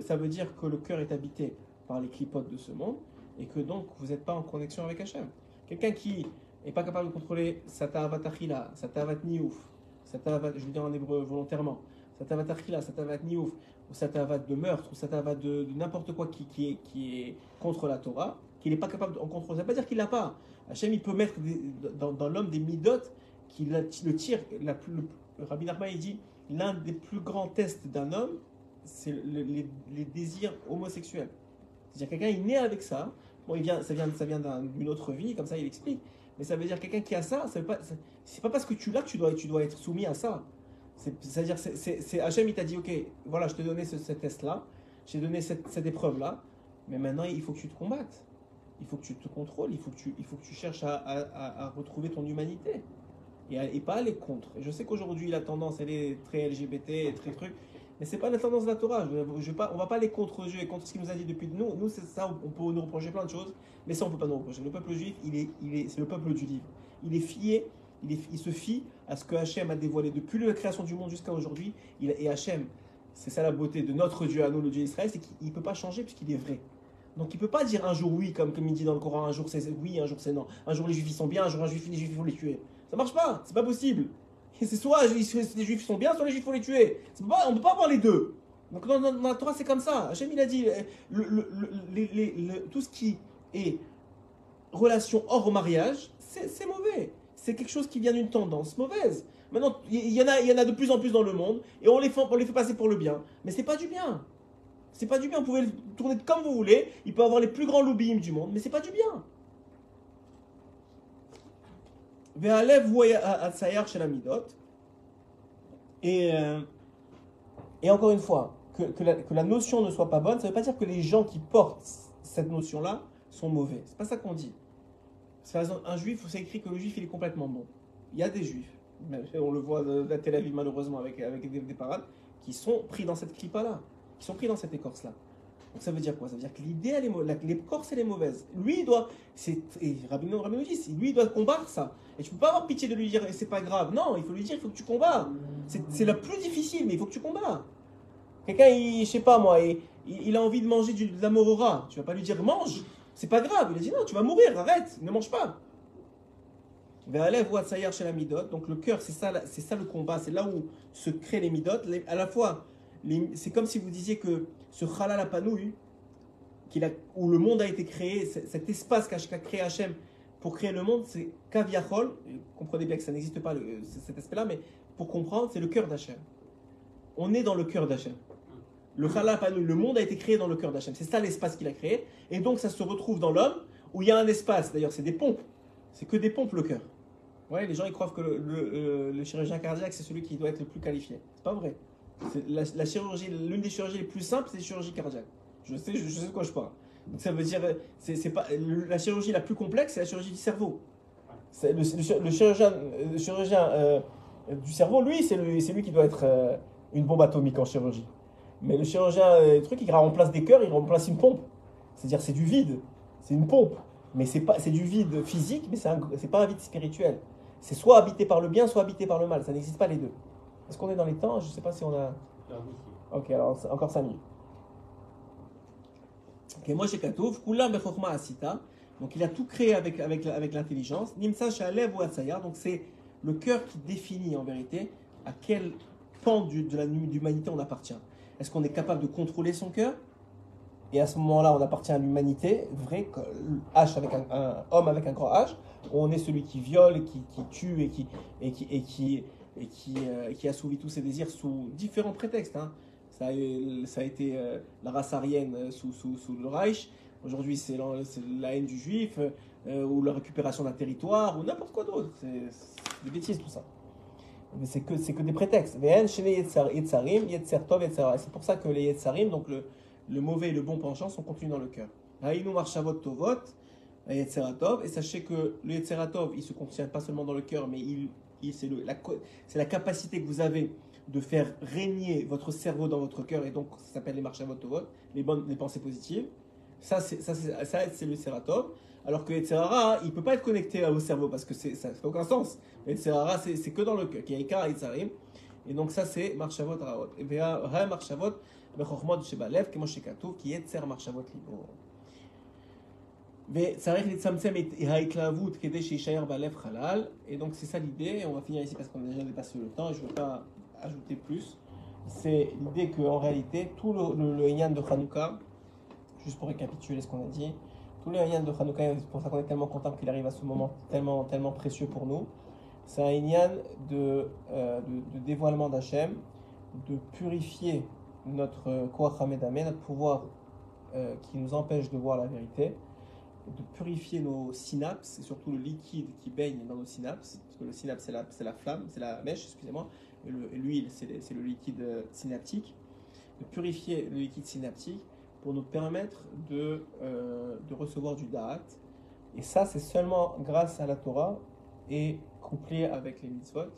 ça veut dire que le cœur est habité par les clipotes de ce monde, et que donc vous n'êtes pas en connexion avec Hachem. Quelqu'un qui n'est pas capable de contrôler sa ta'avat achila, sa ta'avat niouf, sa ta'avat, je veux dire en hébreu volontairement, sa ta'avat achila, sa ta'avat niouf, ou sa ta'avat de meurtre, ou sa ta'avat de, n'importe quoi qui, est, qui est contre la Torah, qu'il n'est pas capable de contrôler. Ça ne veut pas dire qu'il l'a pas. Hachem, il peut mettre dans, l'homme des midotes qui le tirent. Le, Rabbi Nachman, il dit l'un des plus grands tests d'un homme, c'est le- les, les désirs homosexuels. C'est-à-dire quelqu'un, il naît avec ça. Bon, il vient, ça vient, ça vient d'un- d'une autre vie, comme ça, il explique. Mais ça veut dire quelqu'un qui a ça, ça c'est- pas parce que tu l'as que tu dois, tu dois être soumis à ça. C'est- C'est-à-dire, c'est- Hachem, il t'a dit, ok, voilà, je t'ai donné ce, test-là, j'ai donné cette, épreuve-là, mais maintenant, il faut que tu te combattes. Il faut que tu te contrôles, il faut que tu, il faut que tu cherches à, à- retrouver ton humanité. Et, et pas aller contre. Je sais qu'aujourd'hui, la tendance, elle est très LGBT, très truc, mais c'est pas la tendance de la Torah. Je, je pas, on va pas aller contre Dieu et contre ce qu'il nous a dit depuis nous. Nous, c'est ça, on peut nous reprocher plein de choses, mais ça, on peut pas nous reprocher. Le peuple juif, il est, il est, c'est le peuple du livre. Il est fié, il, est, il se fie à ce que Hachem a dévoilé depuis la création du monde jusqu'à aujourd'hui. Et Hachem, c'est ça la beauté de notre Dieu à nous, le Dieu d'Israël, c'est qu'il ne peut pas changer puisqu'il est vrai. Donc il ne peut pas dire un jour oui, comme, comme il dit dans le Coran, un jour c'est oui, un jour c'est non. Un jour les juifs ils sont bien, un jour un juif, les juifs il faut les tuer. Ça marche pas, c'est pas possible. C'est soit les juifs sont bien, soit les juifs faut les tuer. On ne peut pas avoir les deux. Donc dans, dans- la c'est comme ça. Hachem il a dit, euh, tout ce qui est relation hors mariage, c'est mauvais. C'est quelque chose qui vient d'une tendance mauvaise. Maintenant, il y, en a, y en a de plus en plus dans le monde et on les fait, les fait passer pour le bien. Mais c'est pas du bien. C'est pas du bien. Vous pouvez le tourner comme vous voulez. Il peut avoir les plus grands lobbying du monde, mais c'est pas du bien. Et, euh, et encore une fois, que, que la, que la notion ne soit pas bonne, ça ne veut pas dire que les gens qui portent cette notion-là sont mauvais. C'est pas ça qu'on dit. Par exemple, un juif, c'est écrit que le juif, il est complètement bon. Il y a des juifs, on le voit de- à Tel Aviv malheureusement avec, avec des, des parades, qui sont pris dans cette clipa-là, qui sont pris dans cette écorce-là. Ça veut dire quoi? Ça veut dire que l'idée, elle est l'écorce, elle est mauvaise. Lui, doit, c'est, et dit, lui, doit combattre ça. Et tu peux pas avoir pitié de lui dire, c'est pas grave. Non, il faut lui dire, il faut que tu combats. C'est, la plus difficile, mais il faut que tu combats. Quelqu'un, je sais pas moi, il, a envie de manger du, de la morora. Tu vas pas lui dire, mange. C'est pas grave. Il a dit, non, tu vas mourir, arrête, ne mange pas. Donc le cœur, c'est ça, c'est ça le combat. C'est là où se créent les midot. Les- à la fois, les- c'est comme si vous disiez que ce halal à panouille, qu'il a, où le monde a été créé, cet espace qu'a créé Hachem pour créer le monde, c'est Kaviachol. Comprenez bien que ça n'existe pas, c- cet aspect-là, mais pour comprendre, c'est le cœur d'Hachem. On est dans le cœur d'Hachem. Le Chala Panu, le monde a été créé dans le cœur d'Hachem. C'est ça l'espace qu'il a créé. Et donc ça se retrouve dans l'homme où il y a un espace. D'ailleurs, c'est des pompes. C'est que des pompes le cœur. Ouais, les gens ils croient que le, le- le chirurgien cardiaque c'est celui qui doit être le plus qualifié. C'est pas vrai. La, chirurgie, l'une des chirurgies les plus simples, c'est la chirurgie cardiaque. Je sais, je, sais de quoi je parle. Ça veut dire, c'est pas la chirurgie la plus complexe, c'est la chirurgie du cerveau. Le, le chir- le chirurgien, le chirurgien euh, du cerveau, lui, c'est lui, qui doit être euh, une bombe atomique en chirurgie. Mais le chirurgien, euh, truc, il remplace des cœurs, il remplace une pompe. C'est-à-dire, c'est du vide, c'est une pompe. Mais c'est pas, c'est du vide physique, mais c'est pas un vide spirituel. C'est soit habité par le bien, soit habité par le mal. Ça n'existe pas les deux. Est-ce qu'on est dans les temps? Je sais pas si on a. Ok, alors encore 5 minutes. Ok, moi j'ai Katouf, Kulam Bechokma Asita. Donc il a tout créé avec, avec, avec l'intelligence. Nimsa Shalev ou. Donc c'est le cœur qui définit en vérité à quel pan du- de d'humanité on appartient. Est-ce qu'on est capable de contrôler son cœur? Et à ce moment-là, on appartient à l'humanité, vrai, que- H avec un, un homme avec un grand H. On est celui qui viole, qui, qui tue et qui, et qui, et qui, et qui, euh, qui tous ses désirs sous différents prétextes. hein. Ça, a, été euh, la race aryenne euh, sous, le Reich. Aujourd'hui, c'est la, haine du juif, euh, ou la récupération d'un territoire, ou n'importe quoi d'autre. C'est des bêtises tout ça. Mais c'est que, des prétextes. C'est pour ça que les yetzarim, donc le, mauvais et le bon penchant, sont contenus dans le cœur. Tovot. Et sachez que le yetzeratov, il se contient pas seulement dans le cœur, mais il- c'est la, capacité que vous avez de faire régner votre cerveau dans votre cœur, et donc ça s'appelle les marshavot tovot, les bonnes les pensées positives. Ça, c'est, le Seratov. Alors que Yetzerara, il ne peut pas être connecté au cerveau parce que ça fait aucun sens. Yetzerara, c'est, que dans le cœur. Est. Et donc, ça, c'est Marshavot Raot. Et Marshavot Bechormot Shebalev, Kemo Shekatov, qui Yetzer Marshavot Libo. וצריך לצמצם את ההתלהבות כדי שיישאר בלב חלל, et donc c'est ça l'idée, et on va finir ici parce qu'on a déjà dépassé le temps, et je ne veux pas ajouter plus. C'est l'idée qu'en réalité, tout le, le, le Inyan de Hanouka, juste pour récapituler ce qu'on a dit, tout le Inyan de Hanouka, et c'est pour ça qu'on est tellement content qu'il arrive à ce moment tellement, tellement précieux pour nous, c'est un Inyan de, euh, de, de dévoilement d'Hachem, de purifier notre Koach Hamedame, notre pouvoir euh, qui nous empêche de voir la vérité, de purifier nos synapses, et surtout le liquide qui baigne dans nos synapses, parce que le synapse c'est la, la flamme, c'est la mèche, excusez-moi, et le- et l'huile c'est le, liquide euh, synaptique, de purifier le liquide synaptique pour nous permettre de, euh, de recevoir du da'at. Et ça, c'est seulement grâce à la Torah et couplé avec les mitzvot,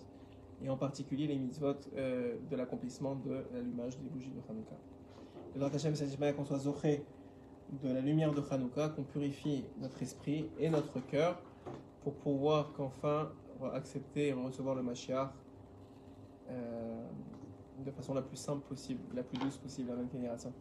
et en particulier les mitzvot euh, de l'accomplissement de l'allumage des bougies de Hanouka. Le Drat Hashem, c'est qu'on soit zoché de la lumière de Hanouka, qu'on purifie notre esprit et notre cœur pour pouvoir qu'enfin accepter et recevoir le Mashiach euh, de façon la plus simple possible, la plus douce possible la même génération.